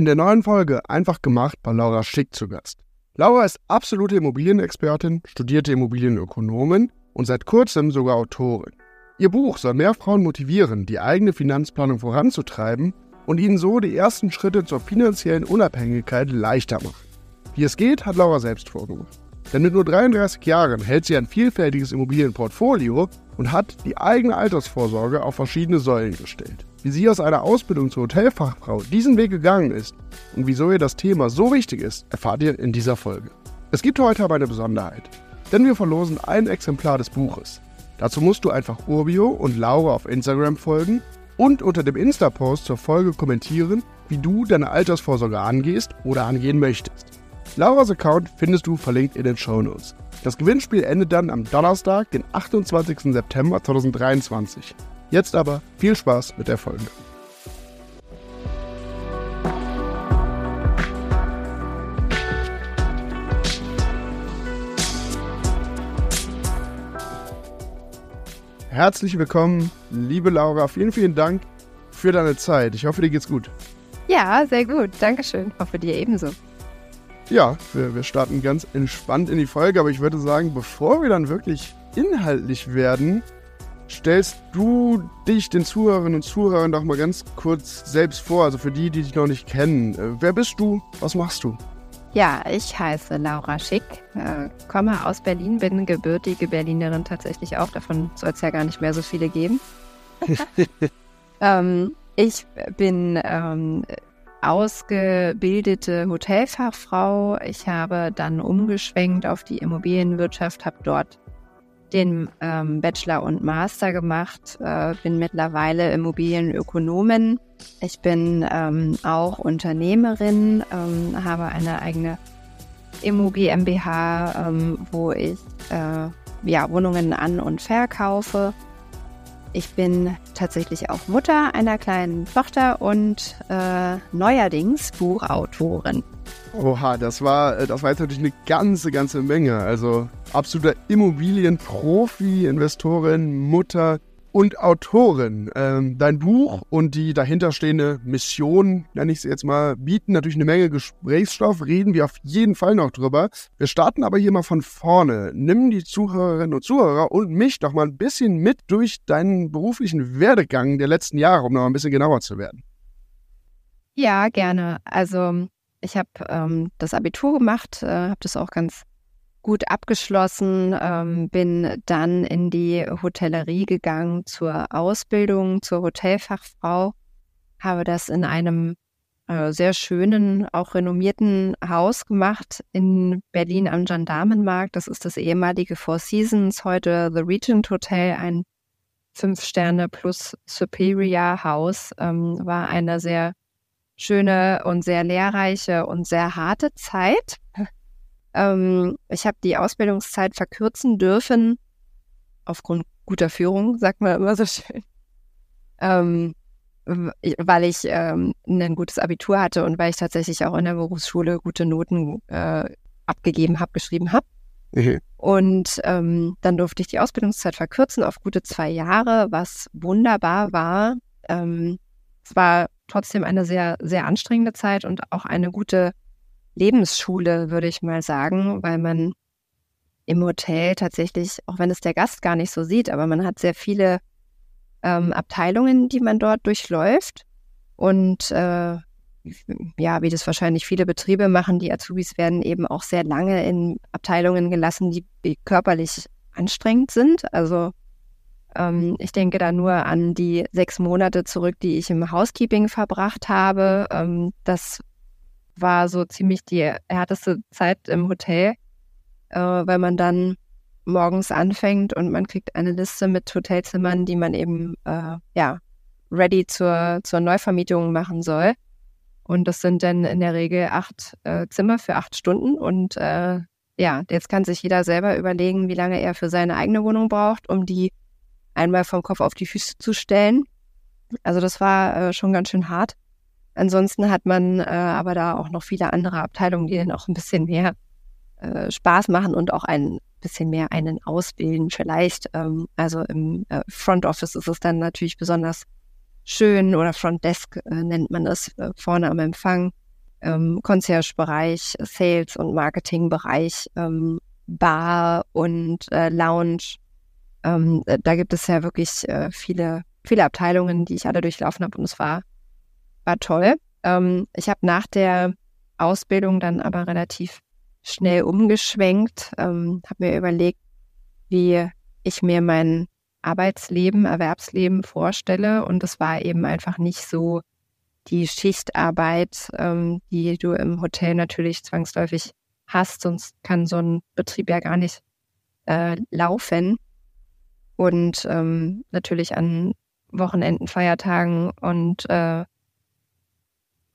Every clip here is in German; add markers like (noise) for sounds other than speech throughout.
In der neuen Folge Einfach gemacht bei Laura Schick zu Gast. Laura ist absolute Immobilienexpertin, studierte Immobilienökonomin und seit kurzem sogar Autorin. Ihr Buch soll mehr Frauen motivieren, die eigene Finanzplanung voranzutreiben und ihnen so die ersten Schritte zur finanziellen Unabhängigkeit leichter machen. Wie es geht, hat Laura selbst vorgemacht. Denn mit nur 33 Jahren hält sie ein vielfältiges Immobilienportfolio und hat die eigene Altersvorsorge auf verschiedene Säulen gestellt. Wie sie aus einer Ausbildung zur Hotelfachfrau diesen Weg gegangen ist und wieso ihr das Thema so wichtig ist, erfahrt ihr in dieser Folge. Es gibt heute aber eine Besonderheit, denn wir verlosen ein Exemplar des Buches. Dazu musst du einfach Urbio und Laura auf Instagram folgen und unter dem Insta-Post zur Folge kommentieren, wie du deine Altersvorsorge angehst oder angehen möchtest. Lauras Account findest du verlinkt in den Show Notes. Das Gewinnspiel endet dann am Donnerstag, den 28. September 2023. Jetzt aber viel Spaß mit der Folge. Herzlich willkommen, liebe Laura. Vielen, vielen Dank für deine Zeit. Ich hoffe, dir geht's gut. Ja, sehr gut. Dankeschön. Hoffe dir ebenso. Ja, wir, wir starten ganz entspannt in die Folge, aber ich würde sagen, bevor wir dann wirklich inhaltlich werden, stellst du dich den Zuhörerinnen und Zuhörern doch mal ganz kurz selbst vor, also für die, die dich noch nicht kennen. Äh, wer bist du? Was machst du? Ja, ich heiße Laura Schick, äh, komme aus Berlin, bin gebürtige Berlinerin tatsächlich auch. Davon soll es ja gar nicht mehr so viele geben. (laughs) ähm, ich bin ähm, ausgebildete Hotelfachfrau. Ich habe dann umgeschwenkt auf die Immobilienwirtschaft, habe dort den ähm, Bachelor und Master gemacht, äh, bin mittlerweile Immobilienökonomin. Ich bin ähm, auch Unternehmerin, ähm, habe eine eigene Immo GmbH, ähm, wo ich äh, ja, Wohnungen an- und verkaufe. Ich bin tatsächlich auch Mutter einer kleinen Tochter und äh, neuerdings Buchautorin. Oha, das war, äh, das war jetzt natürlich eine ganze, ganze Menge. Also absoluter Immobilienprofi, Investorin, Mutter und Autorin. Ähm, dein Buch und die dahinterstehende Mission, nenne ich sie jetzt mal, bieten natürlich eine Menge Gesprächsstoff, reden wir auf jeden Fall noch drüber. Wir starten aber hier mal von vorne. Nimm die Zuhörerinnen und Zuhörer und mich doch mal ein bisschen mit durch deinen beruflichen Werdegang der letzten Jahre, um noch ein bisschen genauer zu werden. Ja, gerne. Also ich habe ähm, das Abitur gemacht, äh, habe das auch ganz gut abgeschlossen, ähm, bin dann in die Hotellerie gegangen zur Ausbildung zur Hotelfachfrau, habe das in einem äh, sehr schönen, auch renommierten Haus gemacht in Berlin am Gendarmenmarkt. Das ist das ehemalige Four Seasons, heute The Regent Hotel, ein Fünf Sterne plus Superior Haus, ähm, war eine sehr schöne und sehr lehrreiche und sehr harte Zeit. Ähm, ich habe die Ausbildungszeit verkürzen dürfen, aufgrund guter Führung, sagt man immer so schön. Ähm, weil ich ähm, ein gutes Abitur hatte und weil ich tatsächlich auch in der Berufsschule gute Noten äh, abgegeben habe, geschrieben habe. Mhm. Und ähm, dann durfte ich die Ausbildungszeit verkürzen auf gute zwei Jahre, was wunderbar war. Ähm, es war trotzdem eine sehr, sehr anstrengende Zeit und auch eine gute Lebensschule, würde ich mal sagen, weil man im Hotel tatsächlich, auch wenn es der Gast gar nicht so sieht, aber man hat sehr viele ähm, Abteilungen, die man dort durchläuft. Und äh, ja, wie das wahrscheinlich viele Betriebe machen, die Azubis werden eben auch sehr lange in Abteilungen gelassen, die körperlich anstrengend sind. Also ähm, ich denke da nur an die sechs Monate zurück, die ich im Housekeeping verbracht habe. Ähm, das war so ziemlich die härteste Zeit im Hotel, äh, weil man dann morgens anfängt und man kriegt eine Liste mit Hotelzimmern, die man eben äh, ja ready zur, zur Neuvermietung machen soll. Und das sind dann in der Regel acht äh, Zimmer für acht Stunden. Und äh, ja, jetzt kann sich jeder selber überlegen, wie lange er für seine eigene Wohnung braucht, um die einmal vom Kopf auf die Füße zu stellen. Also das war äh, schon ganz schön hart. Ansonsten hat man äh, aber da auch noch viele andere Abteilungen, die dann auch ein bisschen mehr äh, Spaß machen und auch ein bisschen mehr einen ausbilden vielleicht. Ähm, also im äh, Front Office ist es dann natürlich besonders schön oder Front Desk äh, nennt man das äh, vorne am Empfang. ähm, Concierge-Bereich, Sales- und Marketing-Bereich, ähm, Bar und äh, Lounge. Ähm, äh, da gibt es ja wirklich äh, viele, viele Abteilungen, die ich alle durchlaufen habe und es war, war toll. Ähm, ich habe nach der Ausbildung dann aber relativ schnell umgeschwenkt, ähm, habe mir überlegt, wie ich mir mein Arbeitsleben, Erwerbsleben vorstelle. Und es war eben einfach nicht so die Schichtarbeit, ähm, die du im Hotel natürlich zwangsläufig hast, sonst kann so ein Betrieb ja gar nicht äh, laufen. Und ähm, natürlich an Wochenenden, Feiertagen und äh,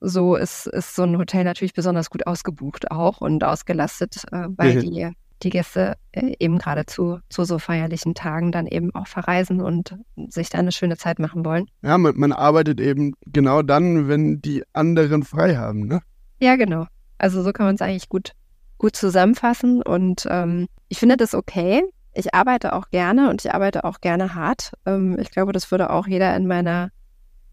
so ist, ist so ein Hotel natürlich besonders gut ausgebucht auch und ausgelastet, äh, weil mhm. die, die Gäste äh, eben gerade zu, zu so feierlichen Tagen dann eben auch verreisen und sich da eine schöne Zeit machen wollen. Ja, man, man arbeitet eben genau dann, wenn die anderen frei haben, ne? Ja, genau. Also so kann man es eigentlich gut, gut zusammenfassen und ähm, ich finde das okay. Ich arbeite auch gerne und ich arbeite auch gerne hart. Ähm, ich glaube, das würde auch jeder in meiner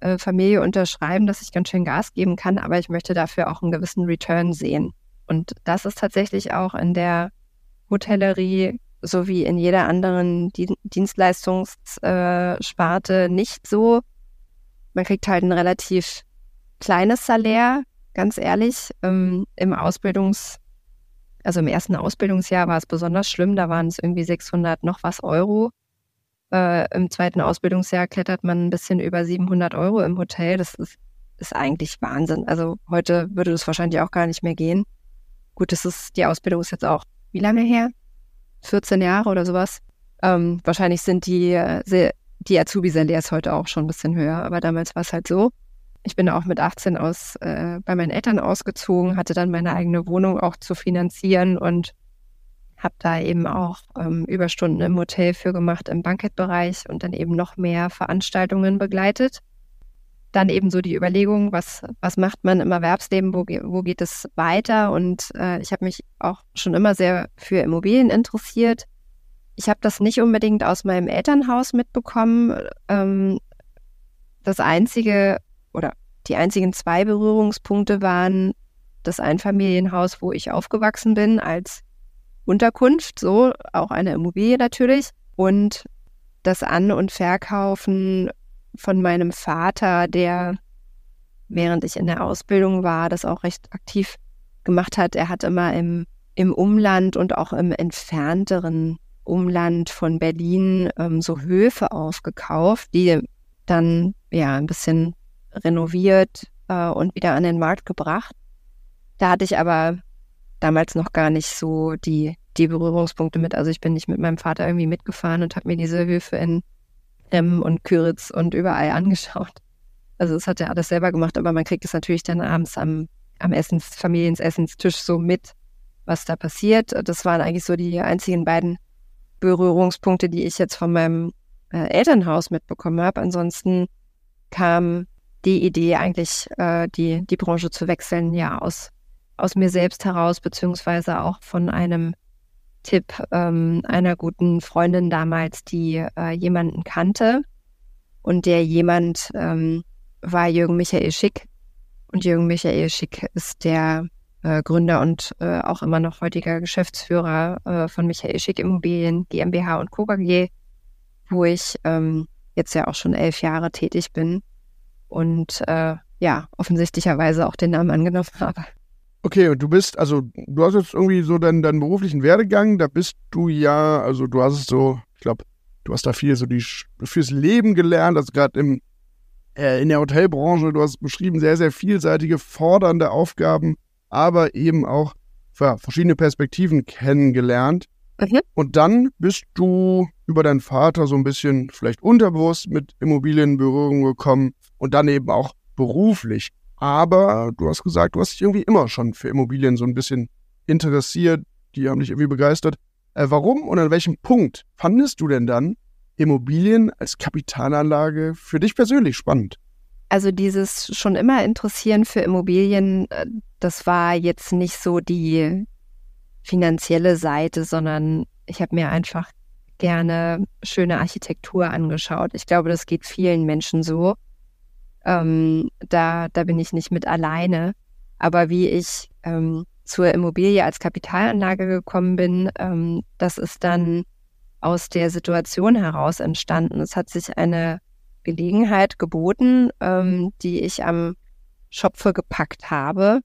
äh, Familie unterschreiben, dass ich ganz schön Gas geben kann, aber ich möchte dafür auch einen gewissen Return sehen. Und das ist tatsächlich auch in der Hotellerie sowie in jeder anderen Dienstleistungssparte nicht so. Man kriegt halt ein relativ kleines Salär, ganz ehrlich. Ähm, Im Ausbildungs-, also im ersten Ausbildungsjahr war es besonders schlimm, da waren es irgendwie 600 noch was Euro. Äh, Im zweiten Ausbildungsjahr klettert man ein bisschen über 700 Euro im Hotel. Das ist, ist eigentlich Wahnsinn. Also heute würde das wahrscheinlich auch gar nicht mehr gehen. Gut, das ist, die Ausbildung ist jetzt auch wie lange her? 14 Jahre oder sowas. Ähm, wahrscheinlich sind die, äh, die Azubi-Salärs heute auch schon ein bisschen höher, aber damals war es halt so. Ich bin auch mit 18 aus äh, bei meinen Eltern ausgezogen, hatte dann meine eigene Wohnung auch zu finanzieren und habe da eben auch ähm, Überstunden im Hotel für gemacht im Bankettbereich und dann eben noch mehr Veranstaltungen begleitet. Dann eben so die Überlegung, was, was macht man im Erwerbsleben, wo, wo geht es weiter? Und äh, ich habe mich auch schon immer sehr für Immobilien interessiert. Ich habe das nicht unbedingt aus meinem Elternhaus mitbekommen. Ähm, das einzige oder die einzigen zwei Berührungspunkte waren das Einfamilienhaus, wo ich aufgewachsen bin, als Unterkunft, so auch eine Immobilie natürlich und das An- und Verkaufen von meinem Vater, der während ich in der Ausbildung war, das auch recht aktiv gemacht hat. Er hat immer im, im Umland und auch im entfernteren Umland von Berlin ähm, so Höfe aufgekauft, die dann ja ein bisschen renoviert äh, und wieder an den Markt gebracht. Da hatte ich aber damals noch gar nicht so die, die Berührungspunkte mit. Also ich bin nicht mit meinem Vater irgendwie mitgefahren und habe mir diese Höfe in Rem und Küritz und überall angeschaut. Also das hat er alles selber gemacht, aber man kriegt es natürlich dann abends am, am Essens, Familiensessenstisch so mit, was da passiert. Das waren eigentlich so die einzigen beiden Berührungspunkte, die ich jetzt von meinem äh, Elternhaus mitbekommen habe. Ansonsten kam die Idee eigentlich, äh, die, die Branche zu wechseln, ja, aus aus mir selbst heraus, beziehungsweise auch von einem Tipp ähm, einer guten Freundin damals, die äh, jemanden kannte. Und der jemand ähm, war Jürgen Michael Schick. Und Jürgen Michael Schick ist der äh, Gründer und äh, auch immer noch heutiger Geschäftsführer äh, von Michael Schick Immobilien GmbH und Co. KG, wo ich ähm, jetzt ja auch schon elf Jahre tätig bin und äh, ja, offensichtlicherweise auch den Namen angenommen (laughs) habe. Okay, und du bist, also du hast jetzt irgendwie so deinen, deinen beruflichen Werdegang, da bist du ja, also du hast es so, ich glaube, du hast da viel so die fürs Leben gelernt, also gerade im äh, in der Hotelbranche, du hast beschrieben, sehr, sehr vielseitige, fordernde Aufgaben, aber eben auch ja, verschiedene Perspektiven kennengelernt. Mhm. Und dann bist du über deinen Vater so ein bisschen vielleicht unterbewusst mit Immobilien in Berührung gekommen und dann eben auch beruflich. Aber du hast gesagt, du hast dich irgendwie immer schon für Immobilien so ein bisschen interessiert. Die haben dich irgendwie begeistert. Äh, warum und an welchem Punkt fandest du denn dann Immobilien als Kapitalanlage für dich persönlich spannend? Also dieses schon immer interessieren für Immobilien, äh, das war jetzt nicht so die finanzielle Seite, sondern ich habe mir einfach gerne schöne Architektur angeschaut. Ich glaube, das geht vielen Menschen so. Ähm, da, da bin ich nicht mit alleine. Aber wie ich ähm, zur Immobilie als Kapitalanlage gekommen bin, ähm, das ist dann aus der Situation heraus entstanden. Es hat sich eine Gelegenheit geboten, ähm, die ich am Schopfe gepackt habe.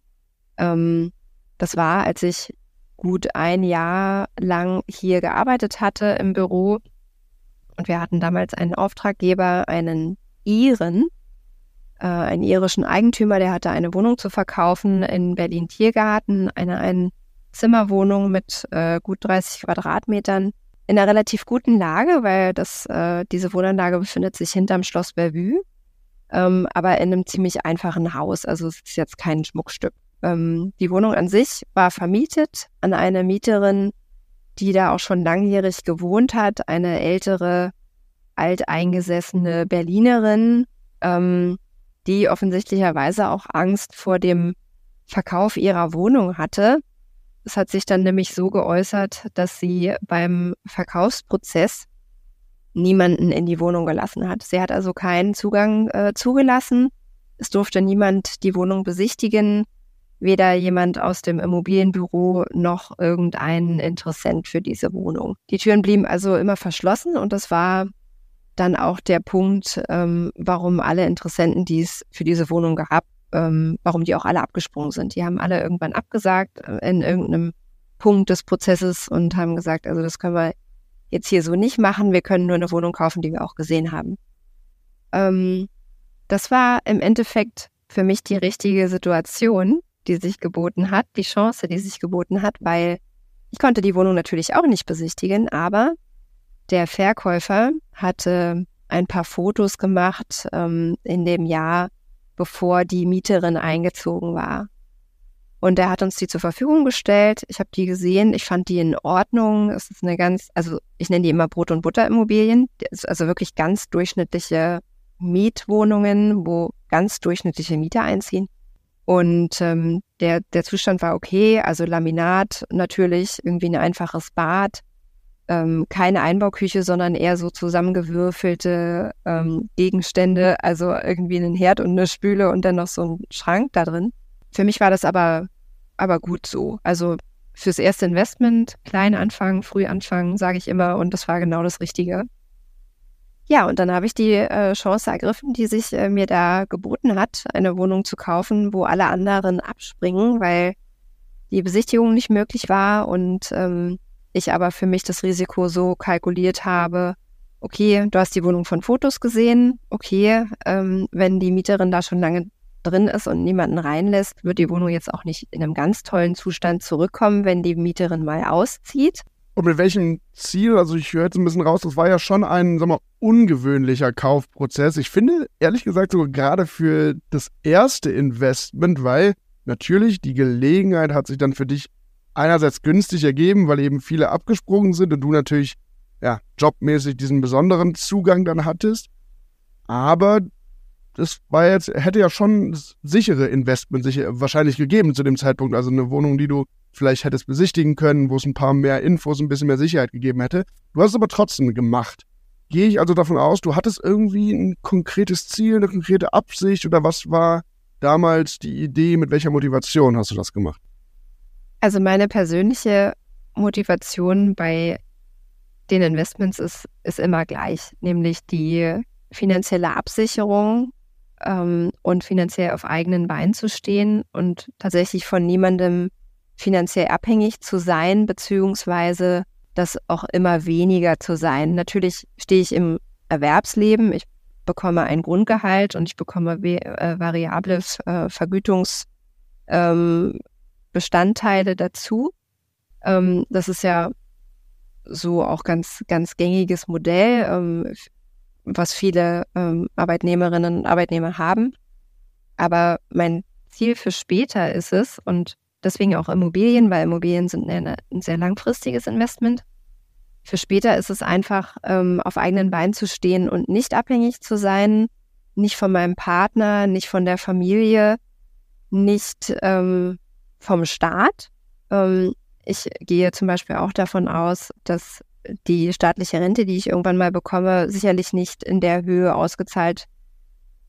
Ähm, das war, als ich gut ein Jahr lang hier gearbeitet hatte im Büro. Und wir hatten damals einen Auftraggeber, einen Iren, äh, einen irischen Eigentümer, der hatte eine Wohnung zu verkaufen in Berlin-Tiergarten, eine Einzimmerwohnung mit äh, gut 30 Quadratmetern in einer relativ guten Lage, weil das, äh, diese Wohnanlage befindet sich hinterm Schloss Bellevue, ähm, aber in einem ziemlich einfachen Haus. Also es ist jetzt kein Schmuckstück. Ähm, die Wohnung an sich war vermietet an eine Mieterin, die da auch schon langjährig gewohnt hat, eine ältere, alteingesessene Berlinerin, ähm, die offensichtlicherweise auch Angst vor dem Verkauf ihrer Wohnung hatte es hat sich dann nämlich so geäußert, dass sie beim Verkaufsprozess niemanden in die Wohnung gelassen hat. Sie hat also keinen Zugang äh, zugelassen. Es durfte niemand die Wohnung besichtigen, weder jemand aus dem Immobilienbüro noch irgendein Interessent für diese Wohnung. Die Türen blieben also immer verschlossen und das war dann auch der Punkt, ähm, warum alle Interessenten, die es für diese Wohnung gab, ähm, warum die auch alle abgesprungen sind. Die haben alle irgendwann abgesagt äh, in irgendeinem Punkt des Prozesses und haben gesagt, also das können wir jetzt hier so nicht machen. Wir können nur eine Wohnung kaufen, die wir auch gesehen haben. Ähm, das war im Endeffekt für mich die richtige Situation, die sich geboten hat, die Chance, die sich geboten hat, weil ich konnte die Wohnung natürlich auch nicht besichtigen, aber der Verkäufer hatte ein paar Fotos gemacht ähm, in dem Jahr, bevor die Mieterin eingezogen war. Und er hat uns die zur Verfügung gestellt. Ich habe die gesehen. Ich fand die in Ordnung. Es ist eine ganz, also ich nenne die immer Brot- und Butter-Immobilien. Also wirklich ganz durchschnittliche Mietwohnungen, wo ganz durchschnittliche Mieter einziehen. Und ähm, der, der Zustand war okay. Also Laminat natürlich, irgendwie ein einfaches Bad, ähm, keine Einbauküche, sondern eher so zusammengewürfelte ähm, Gegenstände, also irgendwie einen Herd und eine Spüle und dann noch so ein Schrank da drin. Für mich war das aber, aber gut so. Also fürs erste Investment, klein anfangen, früh anfangen, sage ich immer, und das war genau das Richtige. Ja, und dann habe ich die äh, Chance ergriffen, die sich äh, mir da geboten hat, eine Wohnung zu kaufen, wo alle anderen abspringen, weil die Besichtigung nicht möglich war und ähm, ich aber für mich das Risiko so kalkuliert habe, okay, du hast die Wohnung von Fotos gesehen, okay, ähm, wenn die Mieterin da schon lange drin ist und niemanden reinlässt, wird die Wohnung jetzt auch nicht in einem ganz tollen Zustand zurückkommen, wenn die Mieterin mal auszieht. Und mit welchem Ziel? Also ich höre jetzt ein bisschen raus, das war ja schon ein, sag mal, ungewöhnlicher Kaufprozess. Ich finde, ehrlich gesagt, sogar gerade für das erste Investment, weil natürlich die Gelegenheit hat sich dann für dich einerseits günstig ergeben, weil eben viele abgesprungen sind und du natürlich ja, jobmäßig diesen besonderen Zugang dann hattest. Aber das war jetzt, hätte ja schon sichere Investment sich wahrscheinlich gegeben zu dem Zeitpunkt. Also eine Wohnung, die du vielleicht hättest besichtigen können, wo es ein paar mehr Infos, ein bisschen mehr Sicherheit gegeben hätte. Du hast es aber trotzdem gemacht. Gehe ich also davon aus, du hattest irgendwie ein konkretes Ziel, eine konkrete Absicht oder was war damals die Idee, mit welcher Motivation hast du das gemacht? Also meine persönliche Motivation bei den Investments ist, ist immer gleich, nämlich die finanzielle Absicherung ähm, und finanziell auf eigenen Beinen zu stehen und tatsächlich von niemandem finanziell abhängig zu sein, beziehungsweise das auch immer weniger zu sein. Natürlich stehe ich im Erwerbsleben, ich bekomme ein Grundgehalt und ich bekomme äh, variable äh, Vergütungs- ähm, Bestandteile dazu. Ähm, das ist ja so auch ganz, ganz gängiges Modell, ähm, was viele ähm, Arbeitnehmerinnen und Arbeitnehmer haben. Aber mein Ziel für später ist es, und deswegen auch Immobilien, weil Immobilien sind eine, ein sehr langfristiges Investment. Für später ist es einfach, ähm, auf eigenen Beinen zu stehen und nicht abhängig zu sein, nicht von meinem Partner, nicht von der Familie, nicht ähm, vom Staat. Ähm, ich gehe zum Beispiel auch davon aus, dass die staatliche Rente, die ich irgendwann mal bekomme, sicherlich nicht in der Höhe ausgezahlt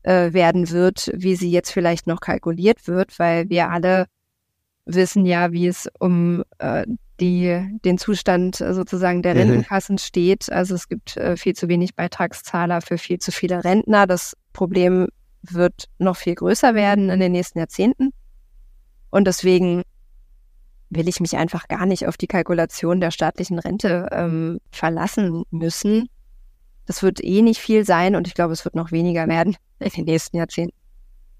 äh, werden wird, wie sie jetzt vielleicht noch kalkuliert wird, weil wir alle wissen ja, wie es um äh, die, den Zustand sozusagen der mhm. Rentenkassen steht. Also es gibt äh, viel zu wenig Beitragszahler für viel zu viele Rentner. Das Problem wird noch viel größer werden in den nächsten Jahrzehnten. Und deswegen will ich mich einfach gar nicht auf die Kalkulation der staatlichen Rente ähm, verlassen müssen. Das wird eh nicht viel sein und ich glaube, es wird noch weniger werden (laughs) in den nächsten Jahrzehnten.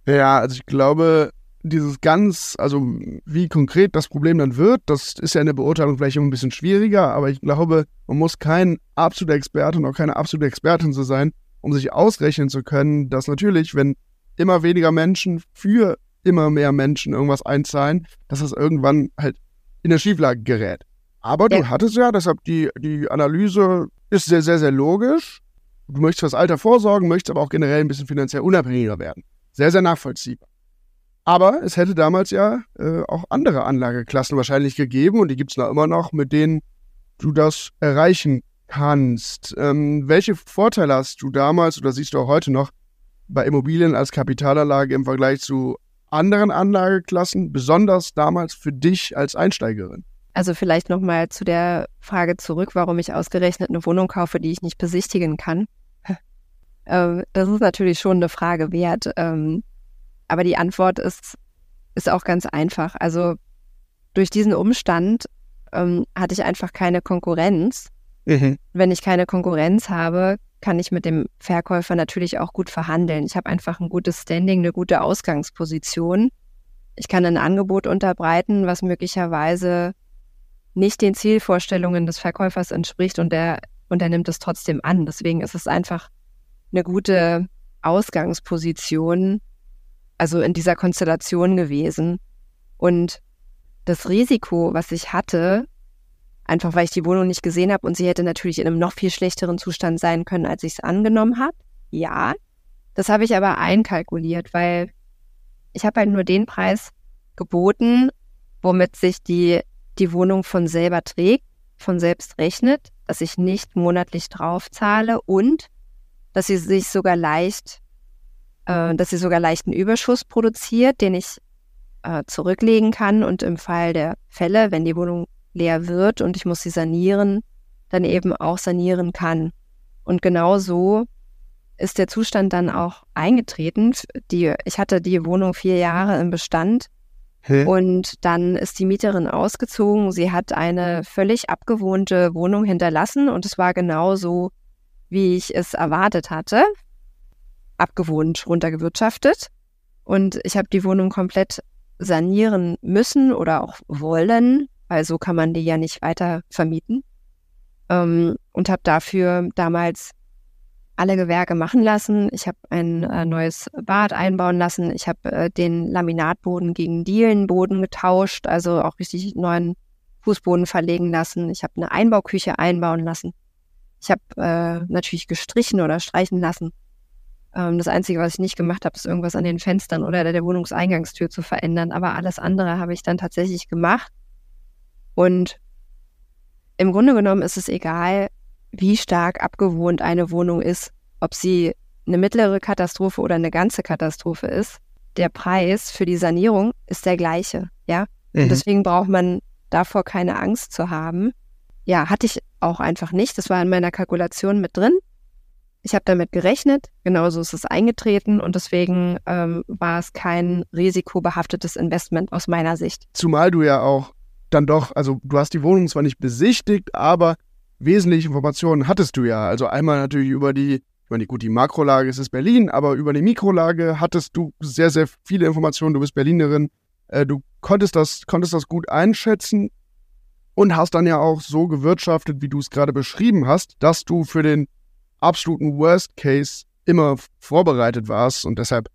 Ja, also ich glaube, dieses ganz, also wie konkret das Problem dann wird, das ist ja in der Beurteilung vielleicht ein bisschen schwieriger, aber ich glaube, man muss kein absoluter Experte und auch keine absolute Expertin zu sein, um sich ausrechnen zu können, dass natürlich, wenn immer weniger Menschen für immer mehr Menschen irgendwas einzahlen, dass das irgendwann halt in der Schieflage gerät. Aber ja. du hattest ja, deshalb die, die Analyse ist sehr, sehr, sehr logisch. Du möchtest fürs Alter vorsorgen, möchtest aber auch generell ein bisschen finanziell unabhängiger werden. Sehr, sehr nachvollziehbar. Aber es hätte damals ja äh, auch andere Anlageklassen wahrscheinlich gegeben und die gibt es noch immer noch, mit denen du das erreichen kannst. Ähm, welche Vorteile hast du damals oder siehst du auch heute noch bei Immobilien als Kapitalanlage im Vergleich zu anderen Anlageklassen, besonders damals für dich als Einsteigerin? Also vielleicht nochmal zu der Frage zurück, warum ich ausgerechnet eine Wohnung kaufe, die ich nicht besichtigen kann. (laughs) ähm, das ist natürlich schon eine Frage wert. Ähm, aber die Antwort ist, ist auch ganz einfach. Also durch diesen Umstand ähm, hatte ich einfach keine Konkurrenz. Mhm. Wenn ich keine Konkurrenz habe, kann ich mit dem Verkäufer natürlich auch gut verhandeln. Ich habe einfach ein gutes Standing, eine gute Ausgangsposition. Ich kann ein Angebot unterbreiten, was möglicherweise nicht den Zielvorstellungen des Verkäufers entspricht und der, und er nimmt es trotzdem an. Deswegen ist es einfach eine gute Ausgangsposition, also in dieser Konstellation gewesen. Und das Risiko, was ich hatte, einfach weil ich die Wohnung nicht gesehen habe und sie hätte natürlich in einem noch viel schlechteren Zustand sein können, als ich es angenommen habe. Ja, das habe ich aber einkalkuliert, weil ich habe halt nur den Preis geboten, womit sich die, die Wohnung von selber trägt, von selbst rechnet, dass ich nicht monatlich drauf zahle und dass sie sich sogar leicht äh, dass sie sogar leichten Überschuss produziert, den ich äh, zurücklegen kann und im Fall der Fälle, wenn die Wohnung leer wird und ich muss sie sanieren, dann eben auch sanieren kann. Und genau so ist der Zustand dann auch eingetreten. Die, ich hatte die Wohnung vier Jahre im Bestand Hä? und dann ist die Mieterin ausgezogen. Sie hat eine völlig abgewohnte Wohnung hinterlassen und es war genau so, wie ich es erwartet hatte abgewohnt runtergewirtschaftet. Und ich habe die Wohnung komplett sanieren müssen oder auch wollen, weil so kann man die ja nicht weiter vermieten. Ähm, und habe dafür damals alle Gewerke machen lassen. Ich habe ein äh, neues Bad einbauen lassen. Ich habe äh, den Laminatboden gegen Dielenboden getauscht, also auch richtig neuen Fußboden verlegen lassen. Ich habe eine Einbauküche einbauen lassen. Ich habe äh, natürlich gestrichen oder streichen lassen. Ähm, das Einzige, was ich nicht gemacht habe, ist irgendwas an den Fenstern oder der Wohnungseingangstür zu verändern. Aber alles andere habe ich dann tatsächlich gemacht. Und im Grunde genommen ist es egal, wie stark abgewohnt eine Wohnung ist, ob sie eine mittlere Katastrophe oder eine ganze Katastrophe ist. Der Preis für die Sanierung ist der gleiche, ja. Mhm. Und deswegen braucht man davor keine Angst zu haben. Ja, hatte ich auch einfach nicht. Das war in meiner Kalkulation mit drin. Ich habe damit gerechnet, genauso ist es eingetreten und deswegen ähm, war es kein risikobehaftetes Investment aus meiner Sicht. Zumal du ja auch dann doch, also du hast die Wohnung zwar nicht besichtigt, aber wesentliche Informationen hattest du ja. Also einmal natürlich über die, über die, gut, die Makrolage ist es Berlin, aber über die Mikrolage hattest du sehr, sehr viele Informationen. Du bist Berlinerin, äh, du konntest das, konntest das gut einschätzen und hast dann ja auch so gewirtschaftet, wie du es gerade beschrieben hast, dass du für den absoluten Worst Case immer vorbereitet warst und deshalb,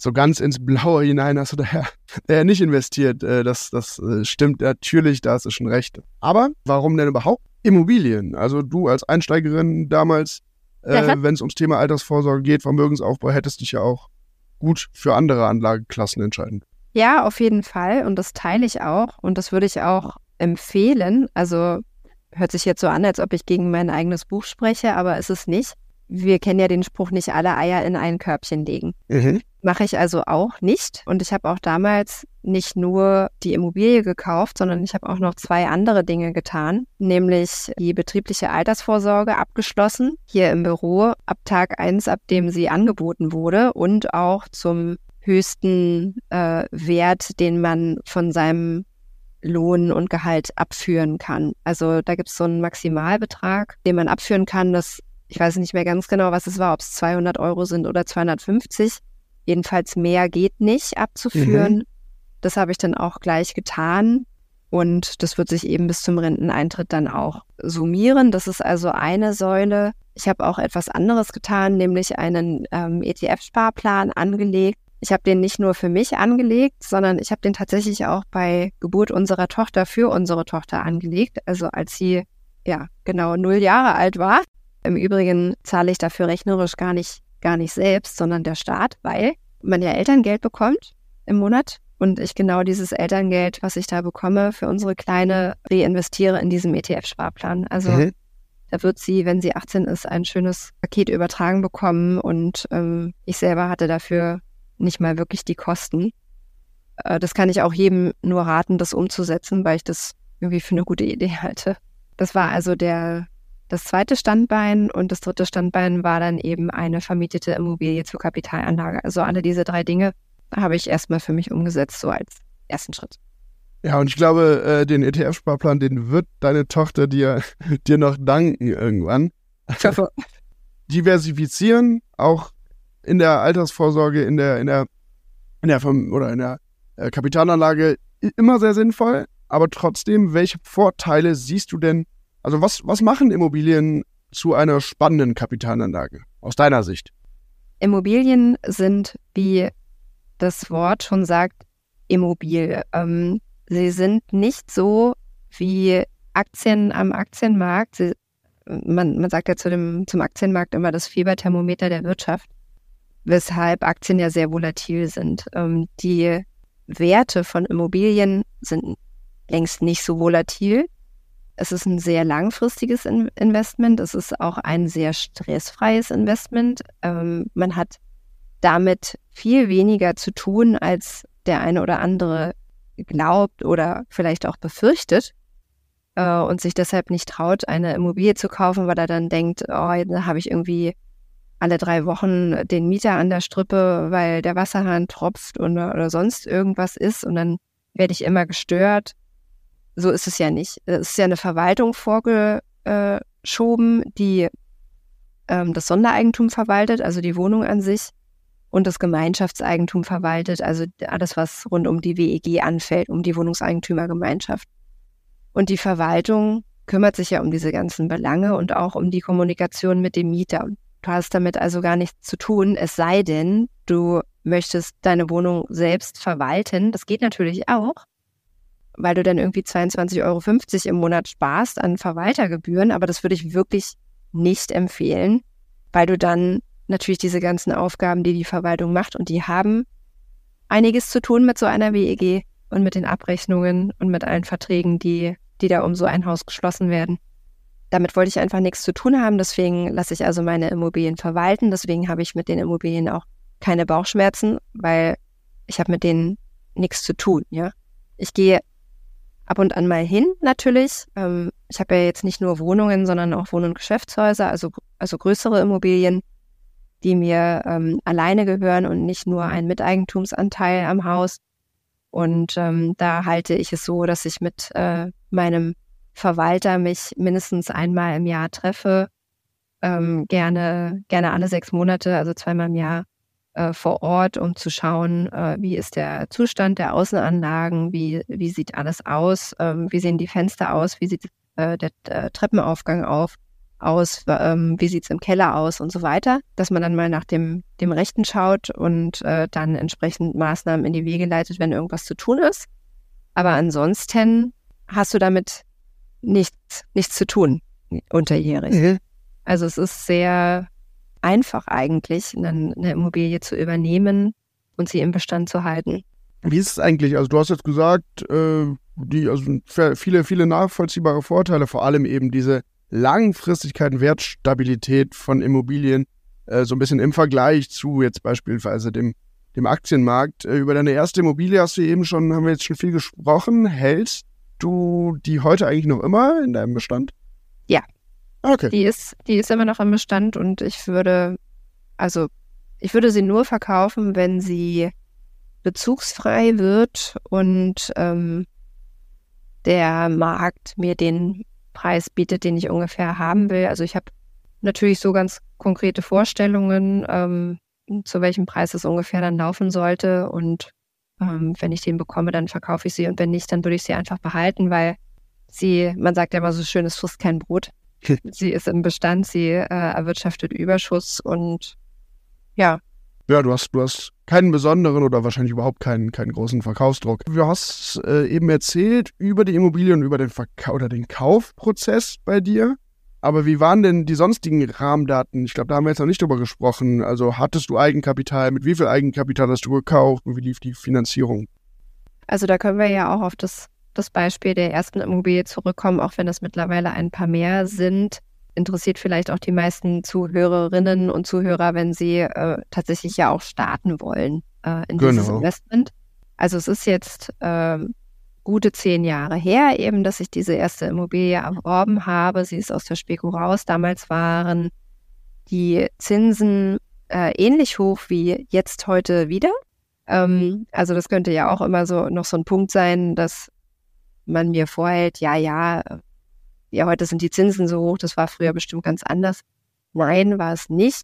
so ganz ins Blaue hinein hast du daher, daher nicht investiert. Äh, das, das äh, stimmt natürlich, da hast du schon recht. Aber warum denn überhaupt Immobilien? Also du als Einsteigerin damals, äh, wenn es ums Thema Altersvorsorge geht, Vermögensaufbau, hättest dich ja auch gut für andere Anlageklassen entscheiden. Ja, auf jeden Fall. Und das teile ich auch. Und das würde ich auch empfehlen. Also hört sich jetzt so an, als ob ich gegen mein eigenes Buch spreche, aber ist es nicht. Wir kennen ja den Spruch, nicht alle Eier in ein Körbchen legen. Mhm. Mache ich also auch nicht. Und ich habe auch damals nicht nur die Immobilie gekauft, sondern ich habe auch noch zwei andere Dinge getan, nämlich die betriebliche Altersvorsorge abgeschlossen, hier im Büro ab Tag eins, ab dem sie angeboten wurde und auch zum höchsten äh, Wert, den man von seinem Lohn und Gehalt abführen kann. Also da gibt es so einen Maximalbetrag, den man abführen kann. Das ich weiß nicht mehr ganz genau, was es war, ob es 200 Euro sind oder 250. Jedenfalls mehr geht nicht abzuführen. Mhm. Das habe ich dann auch gleich getan. Und das wird sich eben bis zum Renteneintritt dann auch summieren. Das ist also eine Säule. Ich habe auch etwas anderes getan, nämlich einen ähm, ETF-Sparplan angelegt. Ich habe den nicht nur für mich angelegt, sondern ich habe den tatsächlich auch bei Geburt unserer Tochter für unsere Tochter angelegt. Also als sie ja genau null Jahre alt war. Im Übrigen zahle ich dafür rechnerisch gar nicht, gar nicht selbst, sondern der Staat, weil man ja Elterngeld bekommt im Monat und ich genau dieses Elterngeld, was ich da bekomme, für unsere Kleine reinvestiere in diesem ETF-Sparplan. Also mhm. da wird sie, wenn sie 18 ist, ein schönes Paket übertragen bekommen und ähm, ich selber hatte dafür nicht mal wirklich die Kosten. Äh, das kann ich auch jedem nur raten, das umzusetzen, weil ich das irgendwie für eine gute Idee halte. Das war also der das zweite Standbein und das dritte Standbein war dann eben eine vermietete Immobilie zur Kapitalanlage. Also alle diese drei Dinge habe ich erstmal für mich umgesetzt, so als ersten Schritt. Ja, und ich glaube, äh, den ETF-Sparplan, den wird deine Tochter dir, (laughs) dir noch danken irgendwann. Ich hoffe. (laughs) Diversifizieren, auch in der Altersvorsorge, in der, in der, in der, oder in der äh, Kapitalanlage immer sehr sinnvoll. Aber trotzdem, welche Vorteile siehst du denn also was, was machen Immobilien zu einer spannenden Kapitalanlage aus deiner Sicht? Immobilien sind, wie das Wort schon sagt, immobil. Ähm, sie sind nicht so wie Aktien am Aktienmarkt. Sie, man, man sagt ja zu dem, zum Aktienmarkt immer das Fieberthermometer der Wirtschaft, weshalb Aktien ja sehr volatil sind. Ähm, die Werte von Immobilien sind längst nicht so volatil. Es ist ein sehr langfristiges Investment. Es ist auch ein sehr stressfreies Investment. Ähm, man hat damit viel weniger zu tun, als der eine oder andere glaubt oder vielleicht auch befürchtet äh, und sich deshalb nicht traut, eine Immobilie zu kaufen, weil er dann denkt, oh, da habe ich irgendwie alle drei Wochen den Mieter an der Strippe, weil der Wasserhahn tropft oder, oder sonst irgendwas ist und dann werde ich immer gestört. So ist es ja nicht. Es ist ja eine Verwaltung vorgeschoben, die ähm, das Sondereigentum verwaltet, also die Wohnung an sich, und das Gemeinschaftseigentum verwaltet, also alles, was rund um die WEG anfällt, um die Wohnungseigentümergemeinschaft. Und die Verwaltung kümmert sich ja um diese ganzen Belange und auch um die Kommunikation mit dem Mieter. Du hast damit also gar nichts zu tun, es sei denn, du möchtest deine Wohnung selbst verwalten. Das geht natürlich auch weil du dann irgendwie 22,50 Euro im Monat sparst an Verwaltergebühren. Aber das würde ich wirklich nicht empfehlen, weil du dann natürlich diese ganzen Aufgaben, die die Verwaltung macht, und die haben einiges zu tun mit so einer WEG und mit den Abrechnungen und mit allen Verträgen, die, die da um so ein Haus geschlossen werden. Damit wollte ich einfach nichts zu tun haben, deswegen lasse ich also meine Immobilien verwalten. Deswegen habe ich mit den Immobilien auch keine Bauchschmerzen, weil ich habe mit denen nichts zu tun, ja. Ich gehe ab und an mal hin natürlich. Ähm, ich habe ja jetzt nicht nur Wohnungen, sondern auch Wohn- und Geschäftshäuser, also, also größere Immobilien, die mir ähm, alleine gehören und nicht nur ein Miteigentumsanteil am Haus. Und ähm, da halte ich es so, dass ich mit äh, meinem Verwalter mich mindestens einmal im Jahr treffe, ähm, gerne, gerne alle sechs Monate, also zweimal im Jahr äh, vor Ort, um zu schauen, äh, wie ist der Zustand der Außenanlagen, wie, wie sieht alles aus, ähm, wie sehen die Fenster aus, wie sieht äh, der, Treppenaufgang auf, aus, ähm, wie sieht es im Keller aus und so weiter, dass man dann mal nach dem, dem Rechten schaut und äh, dann entsprechend Maßnahmen in die Wege leitet, wenn irgendwas zu tun ist. Aber ansonsten hast du damit nichts, nichts zu tun unterjährig. Mhm. Also es ist sehr einfach eigentlich, eine, Immobilie zu übernehmen und sie im Bestand zu halten. Wie ist es eigentlich? Also du hast jetzt gesagt, äh, die, also viele, viele nachvollziehbare Vorteile, vor allem eben diese Langfristigkeit und Wertstabilität von Immobilien, äh, so ein bisschen im Vergleich zu jetzt beispielsweise dem, dem Aktienmarkt. Äh, über deine erste Immobilie hast du eben schon, haben wir jetzt schon viel gesprochen. Hältst du die heute eigentlich noch immer in deinem Bestand? Okay. Die ist, die ist immer noch im Bestand und ich würde, also ich würde sie nur verkaufen, wenn sie bezugsfrei wird und ähm, der Markt mir den Preis bietet, den ich ungefähr haben will. Also ich habe natürlich so ganz konkrete Vorstellungen, ähm, zu welchem Preis es ungefähr dann laufen sollte. Und ähm, wenn ich den bekomme, dann verkaufe ich sie. Und wenn nicht, dann würde ich sie einfach behalten, weil sie, man sagt ja immer so schön, es frisst kein Brot. (laughs) sie ist im Bestand, sie äh, erwirtschaftet Überschuss und ja. Ja, du hast, du hast keinen besonderen oder wahrscheinlich überhaupt keinen, keinen großen Verkaufsdruck. Du hast äh, eben erzählt über die Immobilie und über den Verkauf oder den Kaufprozess bei dir. Aber wie waren denn die sonstigen Rahmendaten? Ich glaube, da haben wir jetzt noch nicht drüber gesprochen. Also hattest du Eigenkapital? Mit wie viel Eigenkapital hast du gekauft? Und wie lief die Finanzierung? Also da können wir ja auch auf das, das Beispiel der ersten Immobilie zurückkommen, auch wenn das mittlerweile ein paar mehr sind. Interessiert vielleicht auch die meisten Zuhörerinnen und Zuhörer, wenn sie äh, tatsächlich ja auch starten wollen äh, in genau. dieses Investment. Also es ist jetzt äh, gute zehn Jahre her, eben, dass ich diese erste Immobilie erworben habe. Sie ist aus der Speko raus. Damals waren die Zinsen äh, ähnlich hoch wie jetzt heute wieder. Ähm, also das könnte ja auch immer so noch so ein Punkt sein, dass man mir vorhält, ja, ja, ja, heute sind die Zinsen so hoch, das war früher bestimmt ganz anders. Nein, war es nicht.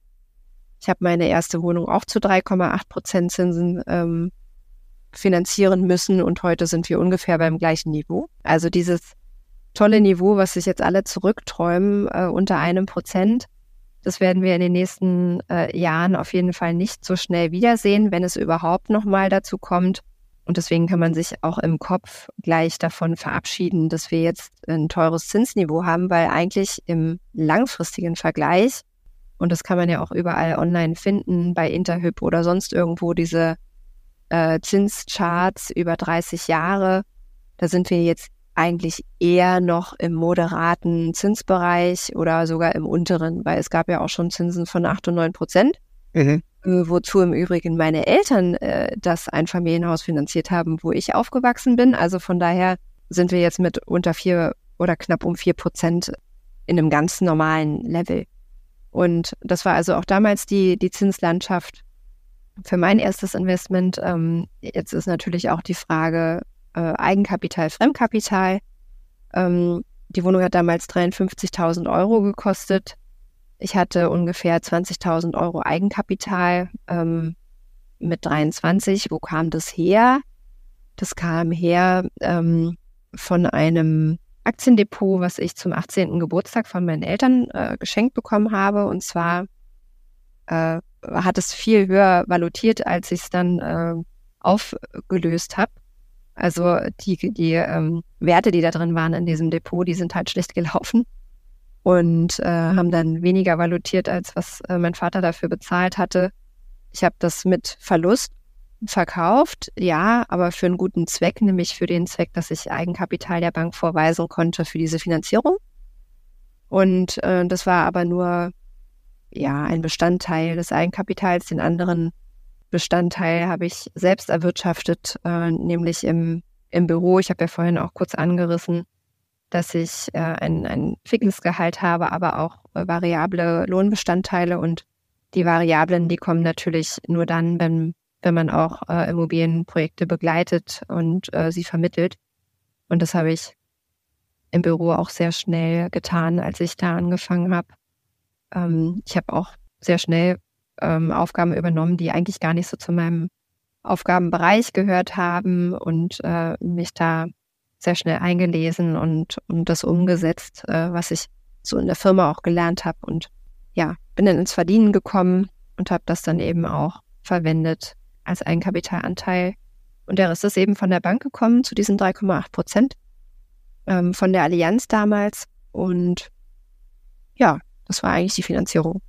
Ich habe meine erste Wohnung auch zu 3,8 Prozent Zinsen ähm, finanzieren müssen und heute sind wir ungefähr beim gleichen Niveau. Also dieses tolle Niveau, was sich jetzt alle zurückträumen, äh, unter einem Prozent, das werden wir in den nächsten äh, Jahren auf jeden Fall nicht so schnell wiedersehen, wenn es überhaupt nochmal dazu kommt. Und deswegen kann man sich auch im Kopf gleich davon verabschieden, dass wir jetzt ein teures Zinsniveau haben, weil eigentlich im langfristigen Vergleich, und das kann man ja auch überall online finden, bei Interhyp oder sonst irgendwo, diese äh, Zinscharts über 30 Jahre. Da sind wir jetzt eigentlich eher noch im moderaten Zinsbereich oder sogar im unteren, weil es gab ja auch schon Zinsen von 8 und 9 Prozent. Mhm. Äh, wozu im Übrigen meine Eltern äh, das Einfamilienhaus finanziert haben, wo ich aufgewachsen bin. Also von daher sind wir jetzt mit unter vier oder knapp um vier Prozent in einem ganz normalen Level. Und das war also auch damals die, die Zinslandschaft für mein erstes Investment. Ähm, jetzt ist natürlich auch die Frage äh, Eigenkapital, Fremdkapital. Ähm, die Wohnung hat damals 53.000 Euro gekostet. Ich hatte ungefähr 20.000 Euro Eigenkapital ähm, mit 23. Wo kam das her? Das kam her ähm, von einem Aktiendepot, was ich zum 18. Geburtstag von meinen Eltern äh, geschenkt bekommen habe. Und zwar äh, hat es viel höher valutiert, als ich es dann äh, aufgelöst habe. Also die, die ähm, Werte, die da drin waren in diesem Depot, die sind halt schlecht gelaufen und äh, haben dann weniger valutiert, als was äh, mein Vater dafür bezahlt hatte. Ich habe das mit Verlust verkauft, ja, aber für einen guten Zweck, nämlich für den Zweck, dass ich Eigenkapital der Bank vorweisen konnte für diese Finanzierung. Und äh, das war aber nur ja ein Bestandteil des Eigenkapitals. Den anderen Bestandteil habe ich selbst erwirtschaftet, äh, nämlich im, im Büro. Ich habe ja vorhin auch kurz angerissen, dass ich äh, ein, ein fixes habe, aber auch äh, variable Lohnbestandteile. Und die Variablen, die kommen natürlich nur dann, wenn, wenn man auch äh, Immobilienprojekte begleitet und äh, sie vermittelt. Und das habe ich im Büro auch sehr schnell getan, als ich da angefangen habe. Ähm, ich habe auch sehr schnell ähm, Aufgaben übernommen, die eigentlich gar nicht so zu meinem Aufgabenbereich gehört haben und äh, mich da sehr schnell eingelesen und, und das umgesetzt, äh, was ich so in der Firma auch gelernt habe. Und ja, bin dann ins Verdienen gekommen und habe das dann eben auch verwendet als Eigenkapitalanteil. Und der Rest ist eben von der Bank gekommen zu diesen 3,8 Prozent ähm, von der Allianz damals. Und ja, das war eigentlich die Finanzierung.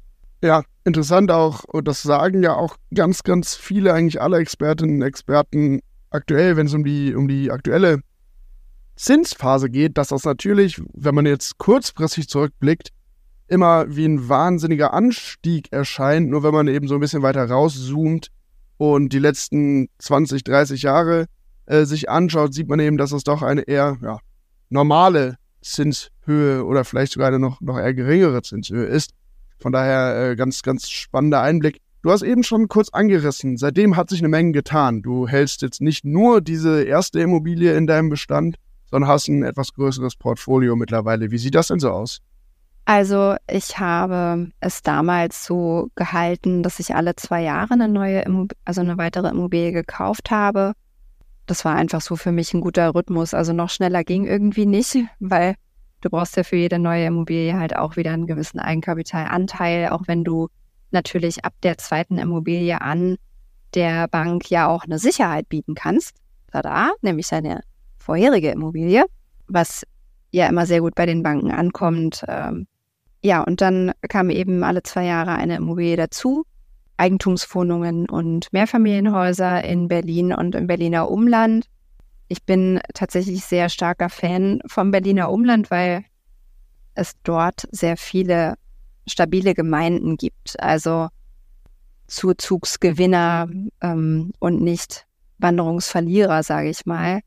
Ja, interessant auch, und das sagen ja auch ganz, ganz viele, eigentlich alle Expertinnen und Experten aktuell, wenn es um die, um die aktuelle Zinsphase geht, dass das natürlich, wenn man jetzt kurzfristig zurückblickt, immer wie ein wahnsinniger Anstieg erscheint. Nur wenn man eben so ein bisschen weiter rauszoomt und die letzten 20, 30 Jahre äh, sich anschaut, sieht man eben, dass es doch eine eher ja, normale Zinshöhe oder vielleicht sogar eine noch, noch eher geringere Zinshöhe ist. Von daher äh, ganz, ganz spannender Einblick. Du hast eben schon kurz angerissen, seitdem hat sich eine Menge getan. Du hältst jetzt nicht nur diese erste Immobilie in deinem Bestand, sondern hast ein etwas größeres Portfolio mittlerweile. Wie sieht das denn so aus? Also ich habe es damals so gehalten, dass ich alle zwei Jahre eine neue, Immob also eine weitere Immobilie gekauft habe. Das war einfach so für mich ein guter Rhythmus. Also noch schneller ging irgendwie nicht, (laughs) weil du brauchst ja für jede neue Immobilie halt auch wieder einen gewissen Eigenkapitalanteil, auch wenn du natürlich ab der zweiten Immobilie an der Bank ja auch eine Sicherheit bieten kannst. Tada, nämlich deine vorherige Immobilie, was ja immer sehr gut bei den Banken ankommt. Ähm, ja, und dann kam eben alle zwei Jahre eine Immobilie dazu. Eigentumswohnungen und Mehrfamilienhäuser in Berlin und im Berliner Umland. Ich bin tatsächlich sehr starker Fan vom Berliner Umland, weil es dort sehr viele stabile Gemeinden gibt. Also Zuzugsgewinner ähm, und nicht Wanderungsverlierer, sage ich mal.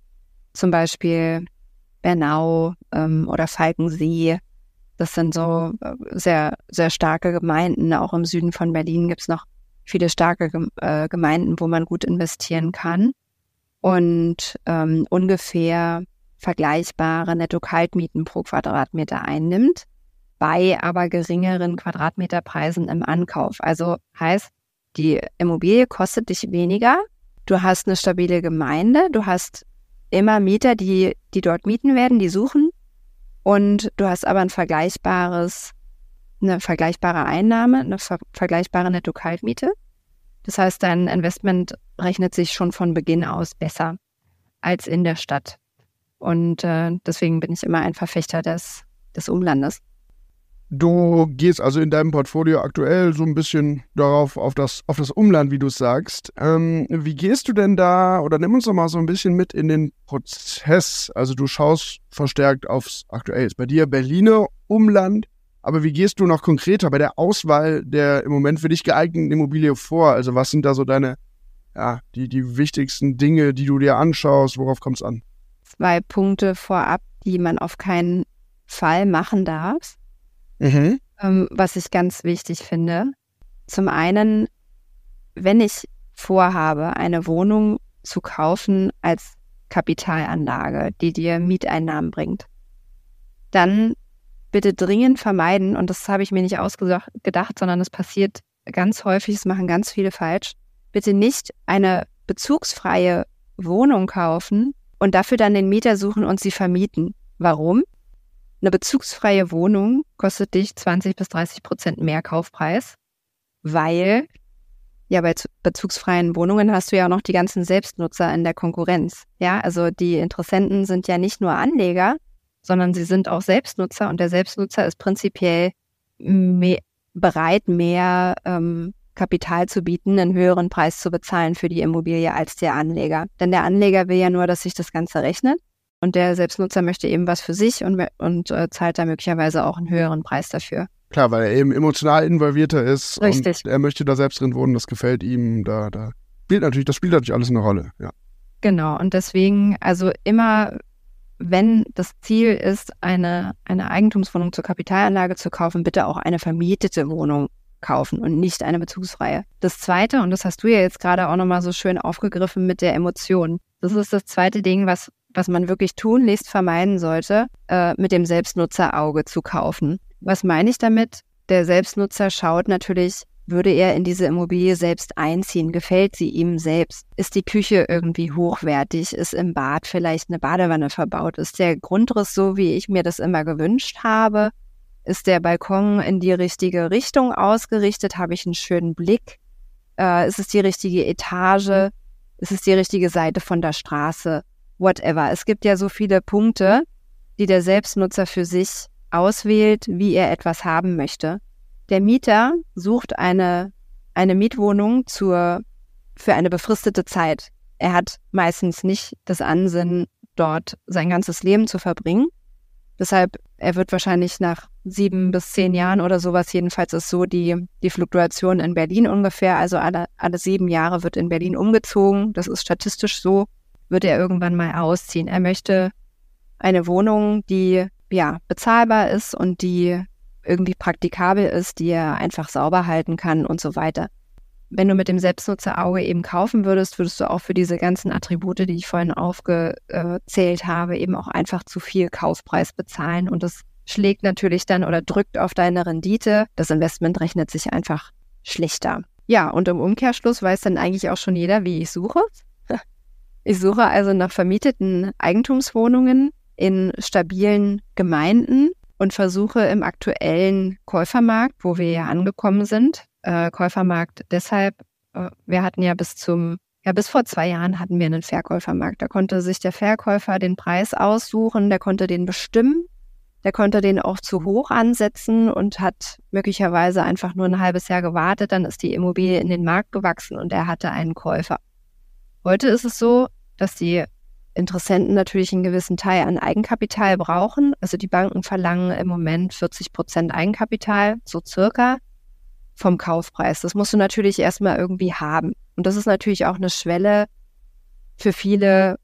Zum Beispiel Bernau ähm, oder Falkensee das sind so äh, sehr, sehr starke Gemeinden. Auch im Süden von Berlin gibt es noch viele starke äh, Gemeinden, wo man gut investieren kann. Und ähm, ungefähr vergleichbare Netto-Kaltmieten pro Quadratmeter einnimmt, bei aber geringeren Quadratmeterpreisen im Ankauf. Also heißt, die Immobilie kostet dich weniger, du hast eine stabile Gemeinde, du hast immer Mieter, die, die dort mieten werden, die suchen und du hast aber ein vergleichbares, eine vergleichbare Einnahme, eine ver vergleichbare Netto-Kaltmiete. Das heißt, dein Investment rechnet sich schon von Beginn aus besser als in der Stadt. Und äh, deswegen bin ich immer ein Verfechter des, des Umlandes. Du gehst also in deinem Portfolio aktuell so ein bisschen darauf, auf das, auf das Umland, wie du sagst. Ähm, wie gehst du denn da, oder nimm uns doch mal so ein bisschen mit in den Prozess. Also du schaust verstärkt aufs aktuell ist bei dir Berliner Umland, aber wie gehst du noch konkreter bei der Auswahl der im Moment für dich geeigneten Immobilie vor? Also was sind da so deine, ja, die, die wichtigsten Dinge, die du dir anschaust? Worauf kommt es an? Zwei Punkte vorab, die man auf keinen Fall machen darf. Mhm. Ähm, was ich ganz wichtig finde. Zum einen, wenn ich vorhabe, eine Wohnung zu kaufen als Kapitalanlage, die dir Mieteinnahmen bringt, dann bitte dringend vermeiden, und das habe ich mir nicht ausgedacht, sondern es passiert ganz häufig, es machen ganz viele falsch, bitte nicht eine bezugsfreie Wohnung kaufen und dafür dann den Mieter suchen und sie vermieten. Warum? Eine bezugsfreie Wohnung kostet dich 20 bis 30 Prozent mehr Kaufpreis, weil ja bei bezugsfreien Wohnungen hast du ja auch noch die ganzen Selbstnutzer in der Konkurrenz. Ja, also die Interessenten sind ja nicht nur Anleger, sondern sie sind auch Selbstnutzer und der Selbstnutzer ist prinzipiell mehr, bereit, mehr ähm, Kapital zu bieten, einen höheren Preis zu bezahlen für die Immobilie als der Anleger. Denn der Anleger will ja nur, dass sich das Ganze rechnet. Und der Selbstnutzer möchte eben was für sich und, und äh, zahlt da möglicherweise auch einen höheren Preis dafür. Klar, weil er eben emotional involvierter ist Richtig. er möchte da selbst drin wohnen, das gefällt ihm, da, da spielt natürlich, das spielt natürlich alles eine Rolle, ja. Genau, und deswegen, also immer, wenn das Ziel ist, eine, eine Eigentumswohnung zur Kapitalanlage zu kaufen, bitte auch eine vermietete Wohnung kaufen und nicht eine bezugsfreie. Das zweite, und das hast du ja jetzt gerade auch nochmal so schön aufgegriffen mit der Emotion. Das ist das zweite Ding, was was man wirklich tunlichst vermeiden sollte, äh, mit dem Selbstnutzerauge zu kaufen. Was meine ich damit? Der Selbstnutzer schaut natürlich, würde er in diese Immobilie selbst einziehen? Gefällt sie ihm selbst? Ist die Küche irgendwie hochwertig? Ist im Bad vielleicht eine Badewanne verbaut? Ist der Grundriss so, wie ich mir das immer gewünscht habe? Ist der Balkon in die richtige Richtung ausgerichtet? Habe ich einen schönen Blick? Äh, ist es die richtige Etage? Ist es die richtige Seite von der Straße? Whatever. Es gibt ja so viele Punkte, die der Selbstnutzer für sich auswählt, wie er etwas haben möchte. Der Mieter sucht eine, eine Mietwohnung zur, für eine befristete Zeit. Er hat meistens nicht das Ansinnen, dort sein ganzes Leben zu verbringen. Deshalb, er wird wahrscheinlich nach sieben bis zehn Jahren oder sowas, jedenfalls ist so die, die Fluktuation in Berlin ungefähr. Also alle, alle sieben Jahre wird in Berlin umgezogen. Das ist statistisch so, wird er irgendwann mal ausziehen. Er möchte eine Wohnung, die ja bezahlbar ist und die irgendwie praktikabel ist, die er einfach sauber halten kann und so weiter. Wenn du mit dem Selbstnutzerauge eben kaufen würdest, würdest du auch für diese ganzen Attribute, die ich vorhin aufgezählt habe, eben auch einfach zu viel Kaufpreis bezahlen. Und das schlägt natürlich dann oder drückt auf deine Rendite. Das Investment rechnet sich einfach schlechter. Ja, und im Umkehrschluss weiß dann eigentlich auch schon jeder, wie ich suche. Ich suche also nach vermieteten Eigentumswohnungen in stabilen Gemeinden und versuche im aktuellen Käufermarkt, wo wir ja angekommen sind, äh, Käufermarkt deshalb, äh, wir hatten ja bis zum, ja bis vor zwei Jahren hatten wir einen Verkäufermarkt. Da konnte sich der Verkäufer den Preis aussuchen, der konnte den bestimmen, der konnte den auch zu hoch ansetzen und hat möglicherweise einfach nur ein halbes Jahr gewartet, dann ist die Immobilie in den Markt gewachsen und er hatte einen Käufer. Heute ist es so, dass die Interessenten natürlich einen gewissen Teil an Eigenkapital brauchen. Also die Banken verlangen im Moment 40 Prozent Eigenkapital, so circa, vom Kaufpreis. Das musst du natürlich erstmal irgendwie haben. Und das ist natürlich auch eine Schwelle für viele,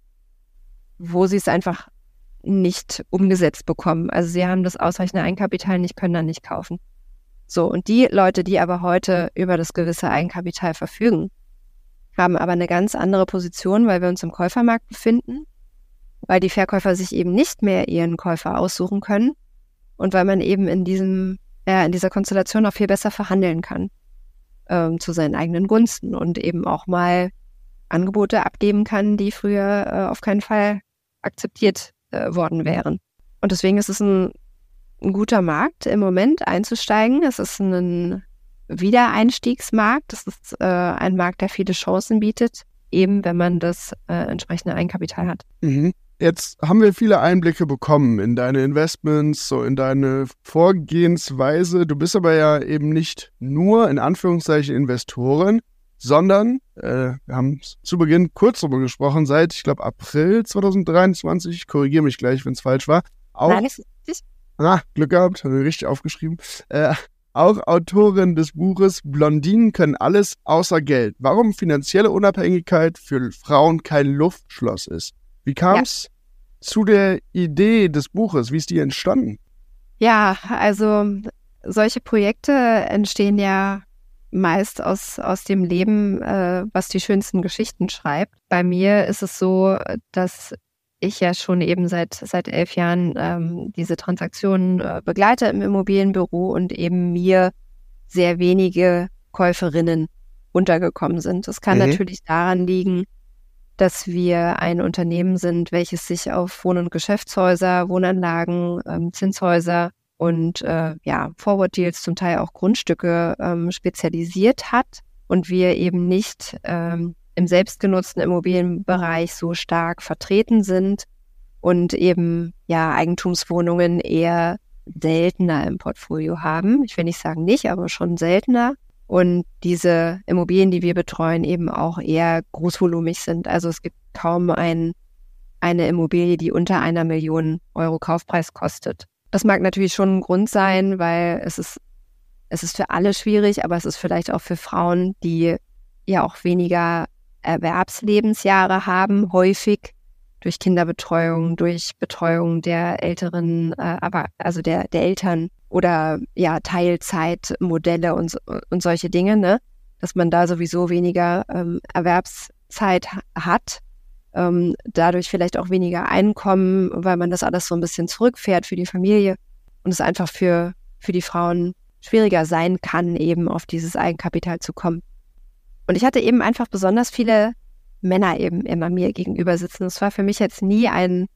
wo sie es einfach nicht umgesetzt bekommen. Also sie haben das ausreichende Eigenkapital nicht, können dann nicht kaufen. So, und die Leute, die aber heute über das gewisse Eigenkapital verfügen, haben aber eine ganz andere Position, weil wir uns im Käufermarkt befinden, weil die Verkäufer sich eben nicht mehr ihren Käufer aussuchen können und weil man eben in diesem, ja, in dieser Konstellation auch viel besser verhandeln kann ähm, zu seinen eigenen Gunsten und eben auch mal Angebote abgeben kann, die früher äh, auf keinen Fall akzeptiert äh, worden wären. Und deswegen ist es ein, ein guter Markt im Moment einzusteigen. Es ist ein Wiedereinstiegsmarkt. Das ist äh, ein Markt, der viele Chancen bietet, eben wenn man das äh, entsprechende Eigenkapital hat. Mhm. Jetzt haben wir viele Einblicke bekommen in deine Investments, so in deine Vorgehensweise. Du bist aber ja eben nicht nur in Anführungszeichen Investoren, sondern, äh, wir haben zu Beginn kurz darüber gesprochen, seit, ich glaube, April 2023, ich korrigiere mich gleich, wenn es falsch war. Auch, Nein, ist richtig. Ah, Glück gehabt, habe ich richtig aufgeschrieben. Äh, auch Autorin des Buches Blondinen können alles außer Geld. Warum finanzielle Unabhängigkeit für Frauen kein Luftschloss ist. Wie kam es ja. zu der Idee des Buches? Wie ist die entstanden? Ja, also solche Projekte entstehen ja meist aus, aus dem Leben, äh, was die schönsten Geschichten schreibt. Bei mir ist es so, dass ich ja schon eben seit, seit elf Jahren ähm, diese Transaktionen äh, begleite im Immobilienbüro und eben mir sehr wenige Käuferinnen untergekommen sind. Das kann mhm. natürlich daran liegen, dass wir ein Unternehmen sind, welches sich auf Wohn- und Geschäftshäuser, Wohnanlagen, ähm, Zinshäuser und äh, ja, Forward Deals, zum Teil auch Grundstücke ähm, spezialisiert hat und wir eben nicht ähm, im selbstgenutzten Immobilienbereich so stark vertreten sind und eben ja Eigentumswohnungen eher seltener im Portfolio haben. Ich will nicht sagen nicht, aber schon seltener. Und diese Immobilien, die wir betreuen, eben auch eher großvolumig sind. Also es gibt kaum ein, eine Immobilie, die unter einer Million Euro Kaufpreis kostet. Das mag natürlich schon ein Grund sein, weil es ist, es ist für alle schwierig, aber es ist vielleicht auch für Frauen, die ja auch weniger Erwerbslebensjahre haben, häufig durch Kinderbetreuung, durch Betreuung der älteren, äh, aber also der, der Eltern oder ja, Teilzeitmodelle und, und solche Dinge, ne? Dass man da sowieso weniger ähm, Erwerbszeit hat, ähm, dadurch vielleicht auch weniger Einkommen, weil man das alles so ein bisschen zurückfährt für die Familie und es einfach für, für die Frauen schwieriger sein kann, eben auf dieses Eigenkapital zu kommen. Und ich hatte eben einfach besonders viele Männer eben immer mir gegenüber sitzen. Das war für mich jetzt nie ein,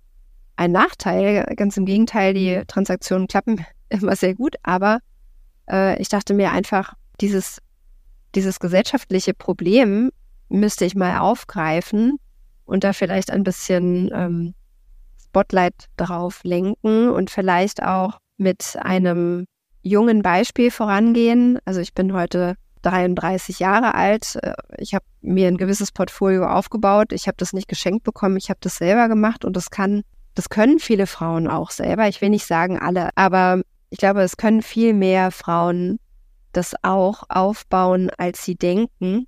ein Nachteil. Ganz im Gegenteil, die Transaktionen klappen (laughs) immer sehr gut. Aber äh, ich dachte mir einfach, dieses, dieses gesellschaftliche Problem müsste ich mal aufgreifen und da vielleicht ein bisschen ähm, Spotlight drauf lenken und vielleicht auch mit einem jungen Beispiel vorangehen. Also ich bin heute 33 Jahre alt. Äh, ich habe mir ein gewisses Portfolio aufgebaut. Ich habe das nicht geschenkt bekommen. Ich habe das selber gemacht und das kann, das können viele Frauen auch selber. Ich will nicht sagen alle, aber ich glaube, es können viel mehr Frauen das auch aufbauen, als sie denken.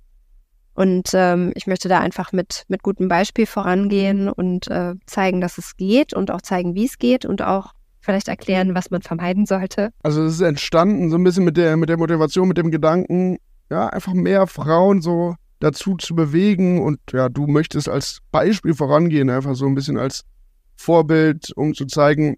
Und ähm, ich möchte da einfach mit, mit gutem Beispiel vorangehen und äh, zeigen, dass es geht und auch zeigen, wie es geht und auch vielleicht erklären, was man vermeiden sollte. Also es ist entstanden so ein bisschen mit der, mit der Motivation, mit dem Gedanken, ja, einfach mehr Frauen so dazu zu bewegen und ja, du möchtest als Beispiel vorangehen, einfach so ein bisschen als Vorbild, um zu zeigen,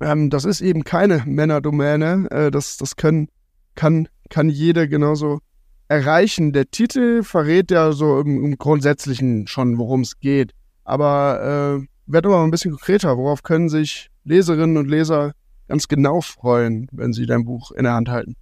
ähm, das ist eben keine Männerdomäne, äh, das, das können, kann, kann jeder genauso erreichen. Der Titel verrät ja so im, im Grundsätzlichen schon, worum es geht. Aber äh, werd mal ein bisschen konkreter. Worauf können sich Leserinnen und Leser ganz genau freuen, wenn sie dein Buch in der Hand halten?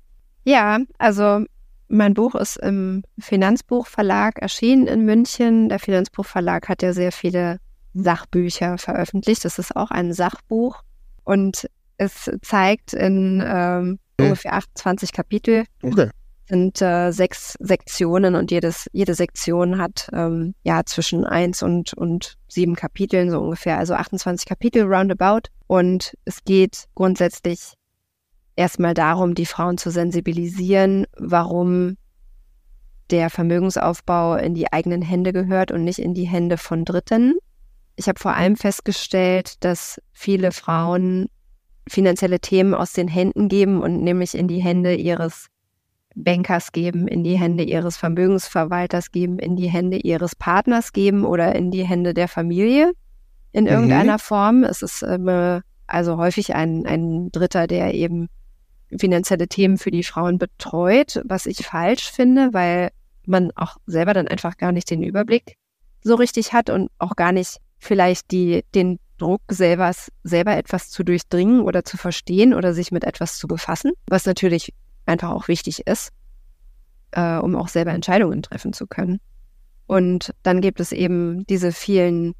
Ja, also mein Buch ist im Finanzbuchverlag erschienen in München. Der Finanzbuchverlag hat ja sehr viele Sachbücher veröffentlicht. Das ist auch ein Sachbuch und es zeigt in ähm, okay. ungefähr 28 Kapitel okay sind äh, sechs Sektionen und jedes, jede Sektion hat ähm, ja zwischen eins und, und sieben Kapiteln so ungefähr, also 28 Kapitel roundabout. Und es geht grundsätzlich erstmal darum, die Frauen zu sensibilisieren, warum der Vermögensaufbau in die eigenen Hände gehört und nicht in die Hände von Dritten. Ich habe vor allem festgestellt, dass viele Frauen finanzielle Themen aus den Händen geben und nämlich in die Hände ihres Bankers geben, in die Hände ihres Vermögensverwalters geben, in die Hände ihres Partners geben oder in die Hände der Familie in mhm. irgendeiner Form. Es ist ähm, also häufig ein, ein Dritter, der eben finanzielle Themen für die Frauen betreut, was ich falsch finde, weil man auch selber dann einfach gar nicht den Überblick so richtig hat und auch gar nicht vielleicht die, den Druck, selber, selber etwas zu durchdringen oder zu verstehen oder sich mit etwas zu befassen, was natürlich einfach auch wichtig ist, äh, um auch selber Entscheidungen treffen zu können. Und dann gibt es eben diese vielen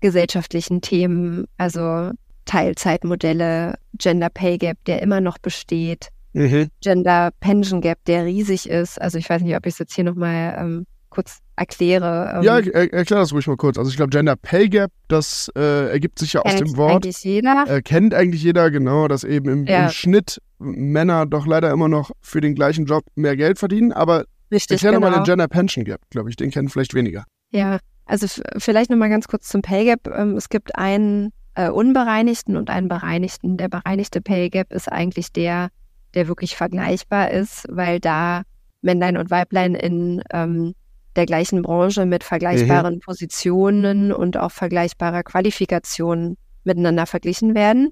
gesellschaftlichen Themen, also Teilzeitmodelle, Gender Pay Gap, der immer noch besteht, mhm. Gender Pension Gap, der riesig ist. Also ich weiß nicht, ob ich es jetzt hier nochmal ähm, kurz erkläre. Ähm, ja, er, erklär das ruhig mal kurz. Also ich glaube, Gender Pay Gap, das äh, ergibt sich ja aus dem Wort. Kennt eigentlich jeder. Äh, kennt eigentlich jeder, genau, dass eben im, ja. im, Schnitt Männer doch leider immer noch für den gleichen Job mehr Geld verdienen. Aber Richtig, erklär genau. nochmal den Gender Pension Gap, glaube ich. Den kennen vielleicht weniger. Ja, also vielleicht nochmal ganz kurz zum Pay Gap. Ähm, es gibt einen äh, unbereinigten und einen bereinigten. Der bereinigte Pay Gap ist eigentlich der, der wirklich vergleichbar ist, weil da Männlein und Weiblein in ähm, der gleichen Branche mit vergleichbaren mhm. Positionen und auch vergleichbarer Qualifikation miteinander verglichen werden.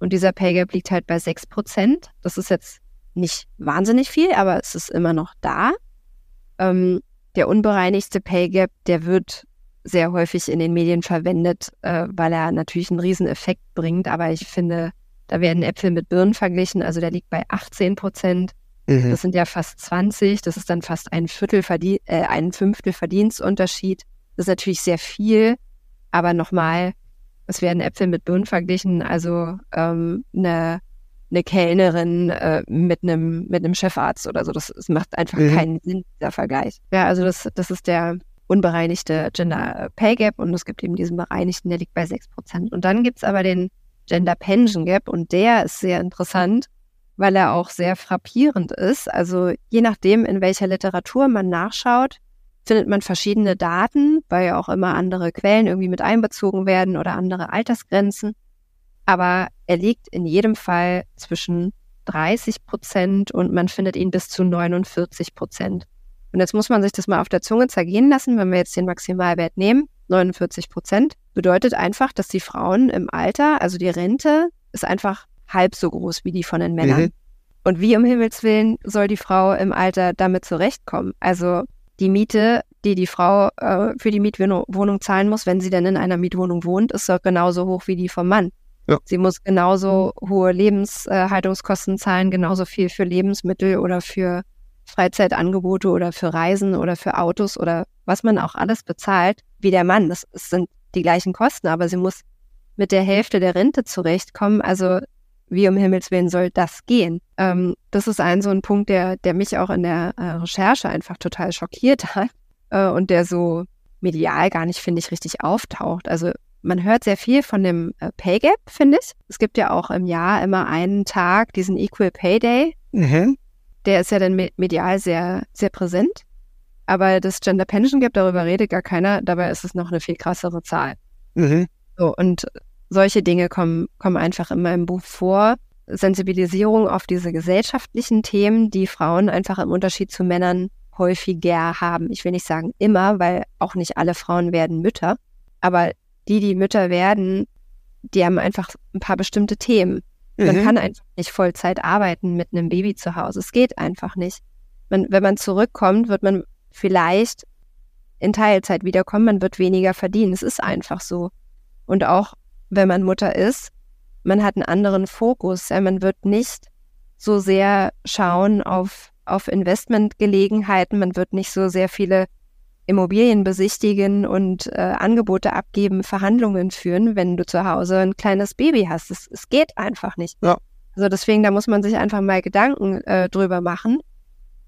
Und dieser Pay Gap liegt halt bei 6 Prozent. Das ist jetzt nicht wahnsinnig viel, aber es ist immer noch da. Ähm, der unbereinigte Pay Gap, der wird sehr häufig in den Medien verwendet, äh, weil er natürlich einen riesen Effekt bringt. Aber ich finde, da werden Äpfel mit Birnen verglichen. Also der liegt bei 18 Prozent. Mhm. Das sind ja fast 20. Das ist dann fast ein Viertel Verdien äh, ein Fünftel Verdienstunterschied. Das ist natürlich sehr viel. Aber nochmal, es werden Äpfel mit Birnen verglichen. Also ähm, eine, eine Kellnerin äh, mit einem mit einem Chefarzt oder so. Das, das macht einfach mhm. keinen Sinn, dieser Vergleich. Ja, also das, das ist der unbereinigte Gender Pay Gap und es gibt eben diesen bereinigten, der liegt bei 6 Prozent. Und dann gibt es aber den Gender Pension Gap und der ist sehr interessant weil er auch sehr frappierend ist. Also je nachdem, in welcher Literatur man nachschaut, findet man verschiedene Daten, weil ja auch immer andere Quellen irgendwie mit einbezogen werden oder andere Altersgrenzen. Aber er liegt in jedem Fall zwischen 30 Prozent und man findet ihn bis zu 49 Prozent. Und jetzt muss man sich das mal auf der Zunge zergehen lassen, wenn wir jetzt den Maximalwert nehmen. 49 Prozent bedeutet einfach, dass die Frauen im Alter, also die Rente, ist einfach halb so groß wie die von den Männern. Mhm. Und wie um Himmels Willen soll die Frau im Alter damit zurechtkommen? Also die Miete, die die Frau äh, für die Mietwohnung zahlen muss, wenn sie denn in einer Mietwohnung wohnt, ist doch genauso hoch wie die vom Mann. Ja. Sie muss genauso hohe Lebenshaltungskosten zahlen, genauso viel für Lebensmittel oder für Freizeitangebote oder für Reisen oder für Autos oder was man auch alles bezahlt, wie der Mann. Das, das sind die gleichen Kosten, aber sie muss mit der Hälfte der Rente zurechtkommen. Also wie um Himmels Willen soll das gehen? ähm, das ist ein so ein Punkt, der, der mich auch in der äh, Recherche einfach total schockiert hat (laughs) äh, und der so medial gar nicht, finde ich, richtig auftaucht. Also man hört sehr viel von dem äh, Pay Gap, finde ich. Es gibt ja auch im Jahr immer einen Tag, diesen Equal Pay Day. Mhm. Der ist ja dann medial sehr, sehr präsent. Aber das Gender Pension Gap, darüber redet gar keiner. Dabei ist es noch eine viel krassere Zahl. Mhm. So, und solche Dinge kommen, kommen einfach in meinem Buch vor. Sensibilisierung auf diese gesellschaftlichen Themen, die Frauen einfach im Unterschied zu Männern häufiger haben. Ich will nicht sagen immer, weil auch nicht alle Frauen werden Mütter. Aber die, die Mütter werden, die haben einfach ein paar bestimmte Themen. Man mhm. kann einfach nicht Vollzeit arbeiten mit einem Baby zu Hause. Es geht einfach nicht. Man, wenn man zurückkommt, wird man vielleicht in Teilzeit wiederkommen, man wird weniger verdienen. Es ist einfach so. Und auch wenn man Mutter ist, man hat einen anderen Fokus. Ja, man wird nicht so sehr schauen auf, auf Investmentgelegenheiten, man wird nicht so sehr viele Immobilien besichtigen und äh, Angebote abgeben, Verhandlungen führen, wenn du zu Hause ein kleines Baby hast. Es, geht einfach nicht. Ja. Also deswegen, da muss man sich einfach mal Gedanken äh, drüber machen.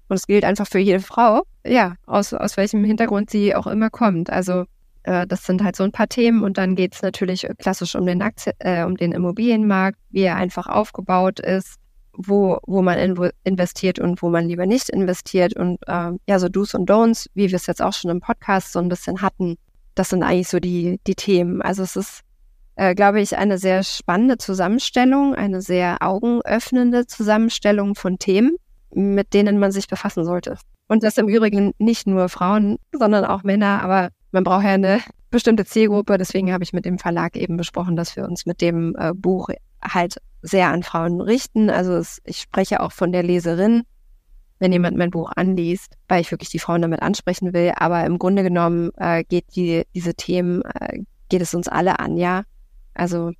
Und es gilt einfach für jede Frau, ja, aus, aus welchem Hintergrund sie auch immer kommt. Also äh, das sind halt so ein paar Themen und dann geht es natürlich klassisch um den, Aktien, äh, um den Immobilienmarkt, wie er einfach aufgebaut ist, wo, wo man in, investiert und wo man lieber nicht investiert und äh, ja, so Do's und Don'ts, wie wir es jetzt auch schon im Podcast so ein bisschen hatten, das sind eigentlich so die, die Themen. Also es ist, äh, glaube ich, eine sehr spannende Zusammenstellung, eine sehr augenöffnende Zusammenstellung von Themen, mit denen man sich befassen sollte. Und das im Übrigen nicht nur Frauen, sondern auch Männer, aber man braucht ja eine bestimmte Zielgruppe. Deswegen habe ich mit dem Verlag eben besprochen, dass wir uns mit dem äh, Buch halt sehr an Frauen richten. Also es, ich spreche auch von der Leserin, wenn jemand mein Buch anliest, weil ich wirklich die Frauen damit ansprechen will. Aber im Grunde genommen äh, geht die, diese Themen, äh, geht es uns alle an, ja. Also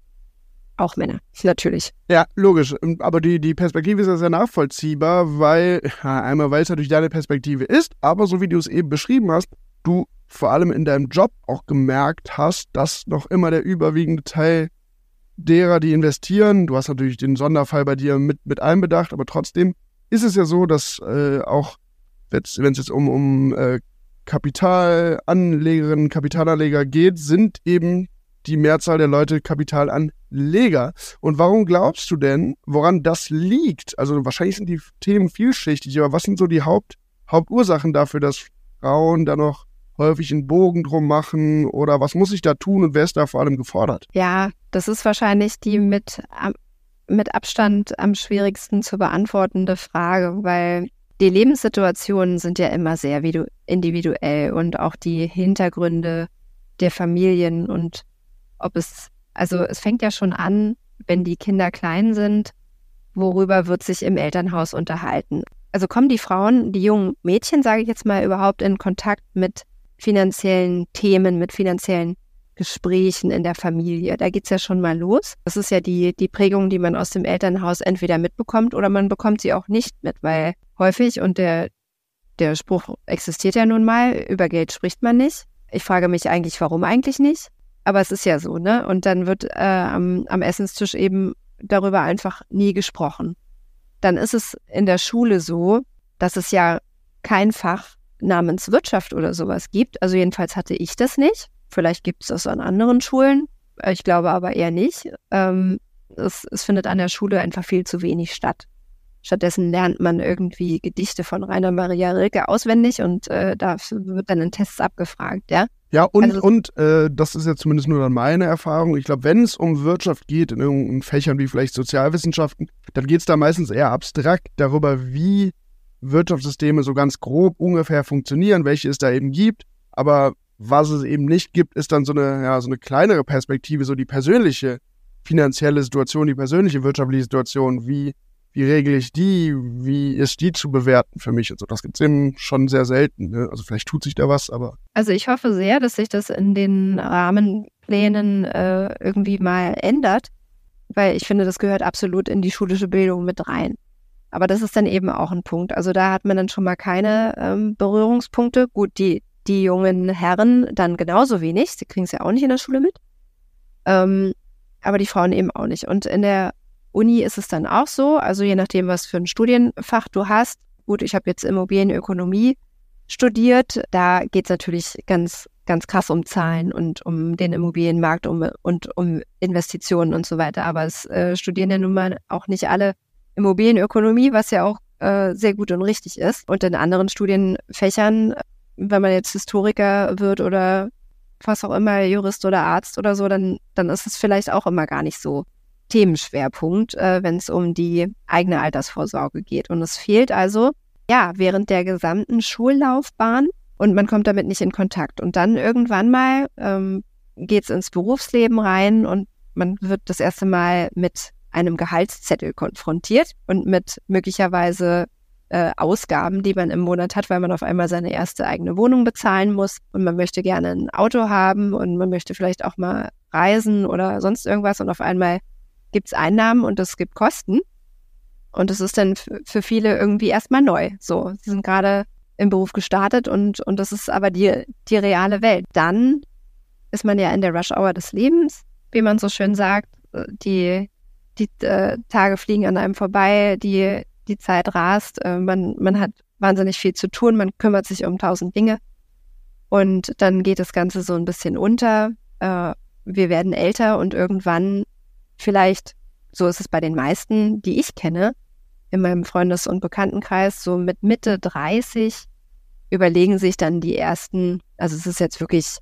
auch Männer, (laughs) natürlich. Ja, logisch. Aber die, die Perspektive ist ja sehr nachvollziehbar, weil, (laughs) einmal weil es natürlich deine Perspektive ist, aber so wie du es eben beschrieben hast, du vor allem in deinem Job auch gemerkt hast, dass noch immer der überwiegende Teil derer, die investieren, du hast natürlich den Sonderfall bei dir mit, mit einbedacht, aber trotzdem ist es ja so, dass äh, auch, wenn es jetzt um, um äh, Kapitalanlegerinnen, Kapitalanleger geht, sind eben die Mehrzahl der Leute Kapitalanleger. Und warum glaubst du denn, woran das liegt? Also wahrscheinlich sind die Themen vielschichtig, aber was sind so die Haupt, Hauptursachen dafür, dass Frauen da noch häufig einen Bogen drum machen oder was muss ich da tun und wer ist da vor allem gefordert? Ja, das ist wahrscheinlich die mit, mit Abstand am schwierigsten zu beantwortende Frage, weil die Lebenssituationen sind ja immer sehr individuell und auch die Hintergründe der Familien und ob es, also es fängt ja schon an, wenn die Kinder klein sind, worüber wird sich im Elternhaus unterhalten? Also kommen die Frauen, die jungen Mädchen, sage ich jetzt mal, überhaupt in Kontakt mit finanziellen Themen, mit finanziellen Gesprächen in der Familie. Da geht's ja schon mal los. Das ist ja die, die Prägung, die man aus dem Elternhaus entweder mitbekommt oder man bekommt sie auch nicht mit, weil häufig, und der, der Spruch existiert ja nun mal, über Geld spricht man nicht. Ich frage mich eigentlich, warum eigentlich nicht? Aber es ist ja so, ne? Und dann wird äh, am, am Essenstisch eben darüber einfach nie gesprochen. Dann ist es in der Schule so, dass es ja kein Fach namens Wirtschaft oder sowas gibt. Also jedenfalls hatte ich das nicht. Vielleicht gibt es das an anderen Schulen. Ich glaube aber eher nicht. Ähm, es, es findet an der Schule einfach viel zu wenig statt. Stattdessen lernt man irgendwie Gedichte von Rainer Maria Rilke auswendig und äh, da wird dann in Tests abgefragt, ja. Ja, und, also, und äh, das ist ja zumindest nur dann meine Erfahrung. Ich glaube, wenn es um Wirtschaft geht, in irgendeinen Fächern wie vielleicht Sozialwissenschaften, dann geht es da meistens eher abstrakt darüber, wie Wirtschaftssysteme so ganz grob ungefähr funktionieren, welche es da eben gibt. Aber was es eben nicht gibt, ist dann so eine, ja, so eine kleinere Perspektive, so die persönliche finanzielle Situation, die persönliche wirtschaftliche Situation, wie, wie regle ich die, wie ist die zu bewerten für mich und so. Das gibt es eben schon sehr selten. Ne? Also vielleicht tut sich da was, aber. Also ich hoffe sehr, dass sich das in den Rahmenplänen äh, irgendwie mal ändert, weil ich finde, das gehört absolut in die schulische Bildung mit rein. Aber das ist dann eben auch ein Punkt. Also da hat man dann schon mal keine ähm, Berührungspunkte. Gut, die, die jungen Herren dann genauso wenig. Sie kriegen es ja auch nicht in der Schule mit. Ähm, aber die Frauen eben auch nicht. Und in der Uni ist es dann auch so, also je nachdem, was für ein Studienfach du hast. Gut, ich habe jetzt Immobilienökonomie studiert. Da geht es natürlich ganz, ganz krass um Zahlen und um den Immobilienmarkt um, und um Investitionen und so weiter. Aber es äh, studieren ja nun mal auch nicht alle Immobilienökonomie, was ja auch äh, sehr gut und richtig ist. Und in anderen Studienfächern, wenn man jetzt Historiker wird oder was auch immer, Jurist oder Arzt oder so, dann, dann ist es vielleicht auch immer gar nicht so Themenschwerpunkt, äh, wenn es um die eigene Altersvorsorge geht. Und es fehlt also, ja, während der gesamten Schullaufbahn und man kommt damit nicht in Kontakt. Und dann irgendwann mal ähm, geht es ins Berufsleben rein und man wird das erste Mal mit einem Gehaltszettel konfrontiert und mit möglicherweise äh, Ausgaben, die man im Monat hat, weil man auf einmal seine erste eigene Wohnung bezahlen muss und man möchte gerne ein Auto haben und man möchte vielleicht auch mal reisen oder sonst irgendwas und auf einmal gibt es Einnahmen und es gibt Kosten. Und es ist dann für viele irgendwie erstmal neu. So, sie sind gerade im Beruf gestartet und, und das ist aber die, die reale Welt. Dann ist man ja in der Rush-Hour des Lebens, wie man so schön sagt. Die, die äh, Tage fliegen an einem vorbei, die, die Zeit rast, äh, man, man hat wahnsinnig viel zu tun, man kümmert sich um tausend Dinge. Und dann geht das Ganze so ein bisschen unter. Äh, wir werden älter und irgendwann vielleicht, so ist es bei den meisten, die ich kenne, in meinem Freundes- und Bekanntenkreis, so mit Mitte 30 überlegen sich dann die ersten, also es ist jetzt wirklich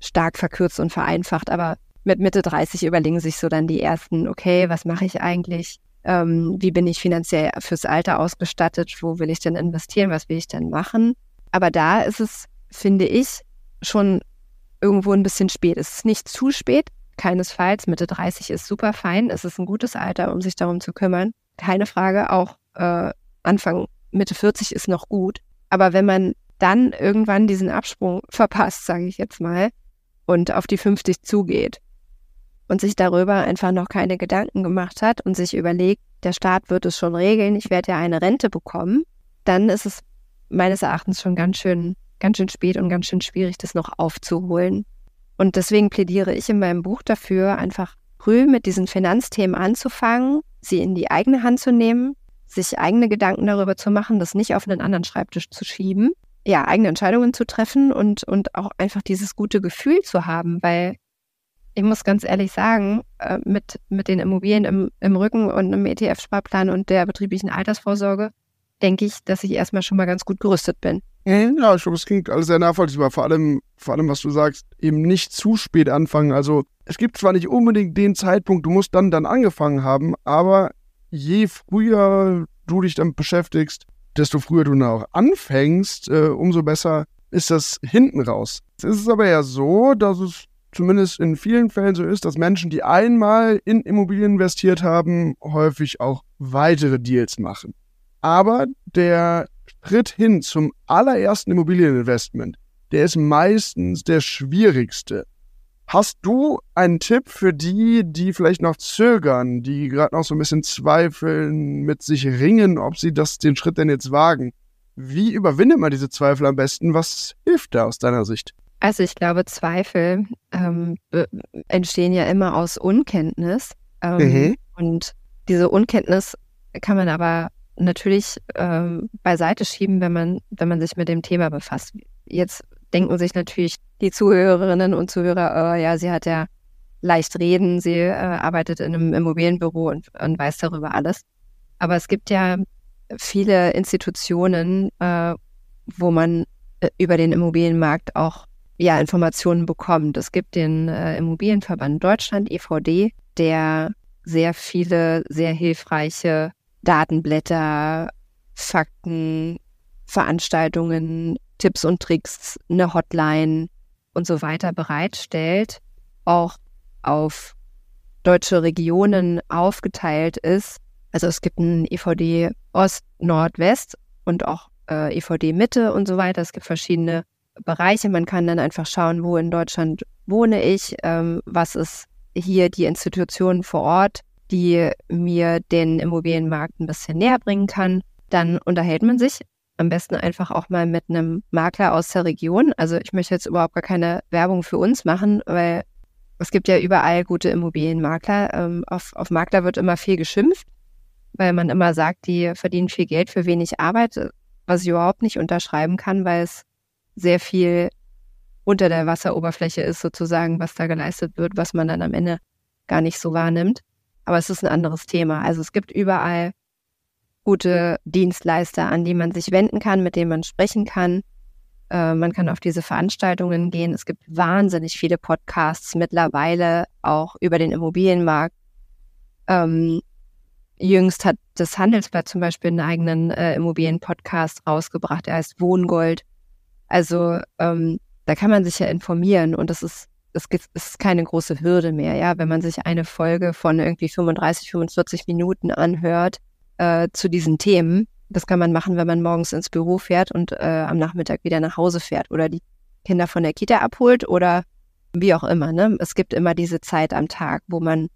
stark verkürzt und vereinfacht, aber mit Mitte 30 überlegen sich so dann die ersten, okay, was mache ich eigentlich? Ähm, wie bin ich finanziell fürs Alter ausgestattet? Wo will ich denn investieren? Was will ich denn machen? Aber da ist es, finde ich, schon irgendwo ein bisschen spät. Es ist nicht zu spät, keinesfalls. Mitte 30 ist super fein. Es ist ein gutes Alter, um sich darum zu kümmern. Keine Frage. Auch äh, Anfang, Mitte 40 ist noch gut. Aber wenn man dann irgendwann diesen Absprung verpasst, sage ich jetzt mal, und auf die 50 zugeht und sich darüber einfach noch keine Gedanken gemacht hat und sich überlegt, der Staat wird es schon regeln, ich werde ja eine Rente bekommen, dann ist es meines Erachtens schon ganz schön, ganz schön spät und ganz schön schwierig, das noch aufzuholen. Und deswegen plädiere ich in meinem Buch dafür, einfach früh mit diesen Finanzthemen anzufangen, sie in die eigene Hand zu nehmen, sich eigene Gedanken darüber zu machen, das nicht auf einen anderen Schreibtisch zu schieben, ja, eigene Entscheidungen zu treffen und, und auch einfach dieses gute Gefühl zu haben, weil ich muss ganz ehrlich sagen, äh, mit, mit den Immobilien im, im Rücken und einem ETF-Sparplan und der betrieblichen Altersvorsorge, denke ich, dass ich erstmal schon mal ganz gut gerüstet bin. Ja, ich glaube, es klingt alles sehr nachvollziehbar. Vor allem, vor allem, was du sagst, eben nicht zu spät anfangen. Also es gibt zwar nicht unbedingt den Zeitpunkt, du musst dann dann angefangen haben, aber je früher du dich damit beschäftigst, desto früher du dann auch anfängst, äh, umso besser ist das hinten raus. Es ist aber ja so, dass es zumindest in vielen Fällen so ist, dass Menschen, die einmal in Immobilien investiert haben, häufig auch weitere Deals machen. Aber der Schritt hin zum allerersten Immobilieninvestment, der ist meistens der schwierigste. Hast du einen Tipp für die, die vielleicht noch zögern, die gerade noch so ein bisschen zweifeln, mit sich ringen, ob sie das, den Schritt denn jetzt wagen? Wie überwindet man diese Zweifel am besten? Was hilft da aus deiner Sicht? Also ich glaube, Zweifel ähm, entstehen ja immer aus Unkenntnis. Ähm, mhm. Und diese Unkenntnis kann man aber natürlich ähm, beiseite schieben, wenn man, wenn man sich mit dem Thema befasst. Jetzt denken sich natürlich die Zuhörerinnen und Zuhörer, oh, ja, sie hat ja leicht reden, sie äh, arbeitet in einem Immobilienbüro und, und weiß darüber alles. Aber es gibt ja viele Institutionen, äh, wo man äh, über den Immobilienmarkt auch ja, Informationen bekommt. Es gibt den äh, Immobilienverband Deutschland, EVD, der sehr viele, sehr hilfreiche Datenblätter, Fakten, Veranstaltungen, Tipps und Tricks, eine Hotline und so weiter bereitstellt, auch auf deutsche Regionen aufgeteilt ist. Also es gibt ein EVD Ost, Nord, West und auch äh, EVD Mitte und so weiter. Es gibt verschiedene Bereiche. Man kann dann einfach schauen, wo in Deutschland wohne ich, ähm, was ist hier die Institution vor Ort, die mir den Immobilienmarkt ein bisschen näher bringen kann. Dann unterhält man sich am besten einfach auch mal mit einem Makler aus der Region. Also ich möchte jetzt überhaupt gar keine Werbung für uns machen, weil es gibt ja überall gute Immobilienmakler. Ähm, auf, auf Makler wird immer viel geschimpft, weil man immer sagt, die verdienen viel Geld für wenig Arbeit, was ich überhaupt nicht unterschreiben kann, weil es sehr viel unter der Wasseroberfläche ist, sozusagen, was da geleistet wird, was man dann am Ende gar nicht so wahrnimmt. Aber es ist ein anderes Thema. Also es gibt überall gute Dienstleister, an die man sich wenden kann, mit denen man sprechen kann. Äh, man kann auf diese Veranstaltungen gehen. Es gibt wahnsinnig viele Podcasts mittlerweile auch über den Immobilienmarkt. Ähm, jüngst hat das Handelsblatt zum Beispiel einen eigenen äh, Immobilienpodcast rausgebracht. Er heißt Wohngold. Also ähm, da kann man sich ja informieren und das ist es ist keine große Hürde mehr, ja, wenn man sich eine Folge von irgendwie 35, 45 Minuten anhört äh, zu diesen Themen. Das kann man machen, wenn man morgens ins Büro fährt und äh, am Nachmittag wieder nach Hause fährt oder die Kinder von der Kita abholt oder wie auch immer. Ne? Es gibt immer diese Zeit am Tag, wo man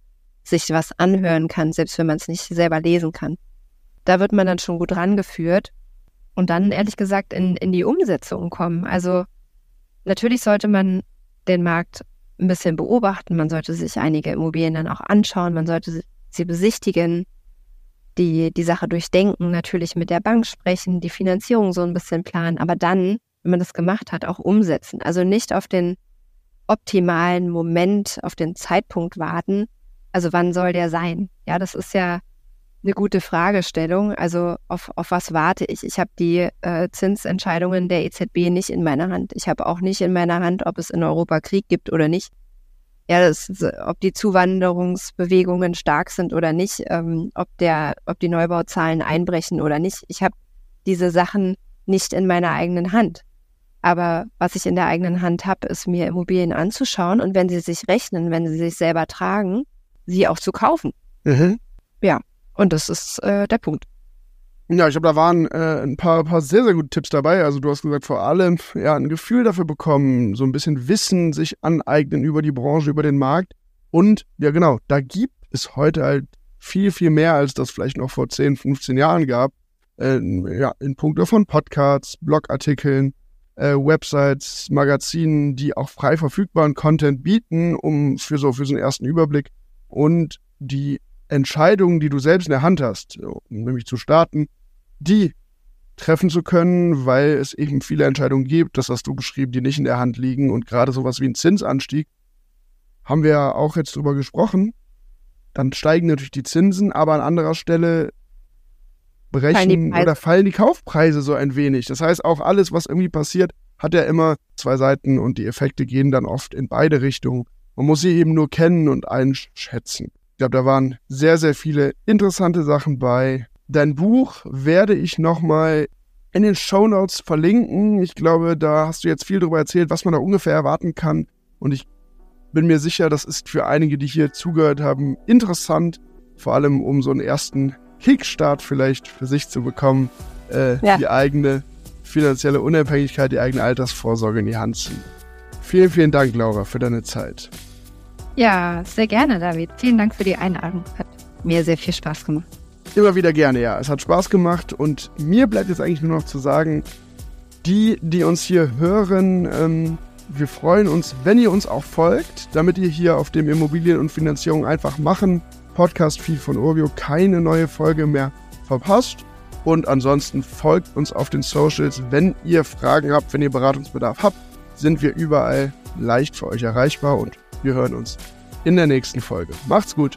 sich was anhören kann, selbst wenn man es nicht selber lesen kann. Da wird man dann schon gut rangeführt und dann ehrlich gesagt in, in die Umsetzung kommen. Also natürlich sollte man den Markt ein bisschen beobachten, man sollte sich einige Immobilien dann auch anschauen, man sollte sie besichtigen, die, die Sache durchdenken, natürlich mit der Bank sprechen, die Finanzierung so ein bisschen planen, aber dann, wenn man das gemacht hat, auch umsetzen. Also nicht auf den optimalen Moment, auf den Zeitpunkt warten. Also wann soll der sein? Ja, das ist ja eine gute Fragestellung. Also auf, auf was warte ich? Ich habe die äh, Zinsentscheidungen der EZB nicht in meiner Hand. Ich habe auch nicht in meiner Hand, ob es in Europa Krieg gibt oder nicht. Ja, das, ob die Zuwanderungsbewegungen stark sind oder nicht, ähm, ob der, ob die Neubauzahlen einbrechen oder nicht. Ich habe diese Sachen nicht in meiner eigenen Hand. Aber was ich in der eigenen Hand habe, ist mir Immobilien anzuschauen und wenn sie sich rechnen, wenn sie sich selber tragen, sie auch zu kaufen. Mhm. Ja, und das ist äh, der Punkt. Ja, ich glaube, da waren äh, ein paar, paar sehr, sehr gute Tipps dabei. Also du hast gesagt, vor allem ja, ein Gefühl dafür bekommen, so ein bisschen Wissen sich aneignen über die Branche, über den Markt. Und ja, genau, da gibt es heute halt viel, viel mehr, als das vielleicht noch vor 10, 15 Jahren gab. Äh, ja, in puncto von Podcasts, Blogartikeln, äh, Websites, Magazinen, die auch frei verfügbaren Content bieten, um für so, für so einen ersten Überblick und die Entscheidungen, die du selbst in der Hand hast, nämlich zu starten, die treffen zu können, weil es eben viele Entscheidungen gibt, das hast du beschrieben, die nicht in der Hand liegen und gerade sowas wie ein Zinsanstieg, haben wir ja auch jetzt drüber gesprochen, dann steigen natürlich die Zinsen, aber an anderer Stelle brechen fallen oder fallen die Kaufpreise so ein wenig. Das heißt, auch alles, was irgendwie passiert, hat ja immer zwei Seiten und die Effekte gehen dann oft in beide Richtungen. Man muss sie eben nur kennen und einschätzen glaube, da waren sehr, sehr viele interessante Sachen bei. Dein Buch werde ich nochmal in den Show Notes verlinken. Ich glaube, da hast du jetzt viel darüber erzählt, was man da ungefähr erwarten kann. Und ich bin mir sicher, das ist für einige, die hier zugehört haben, interessant. Vor allem, um so einen ersten Kickstart vielleicht für sich zu bekommen, äh, ja. die eigene finanzielle Unabhängigkeit, die eigene Altersvorsorge in die Hand zu nehmen. Vielen, vielen Dank, Laura, für deine Zeit. Ja, sehr gerne, David. Vielen Dank für die Einladung. Hat mir sehr viel Spaß gemacht. Immer wieder gerne, ja. Es hat Spaß gemacht und mir bleibt jetzt eigentlich nur noch zu sagen, die, die uns hier hören, ähm, wir freuen uns, wenn ihr uns auch folgt, damit ihr hier auf dem Immobilien- und Finanzierung einfach machen Podcast-Feed von Urbio keine neue Folge mehr verpasst. Und ansonsten folgt uns auf den Socials. Wenn ihr Fragen habt, wenn ihr Beratungsbedarf habt, sind wir überall leicht für euch erreichbar und wir hören uns in der nächsten Folge. Macht's gut.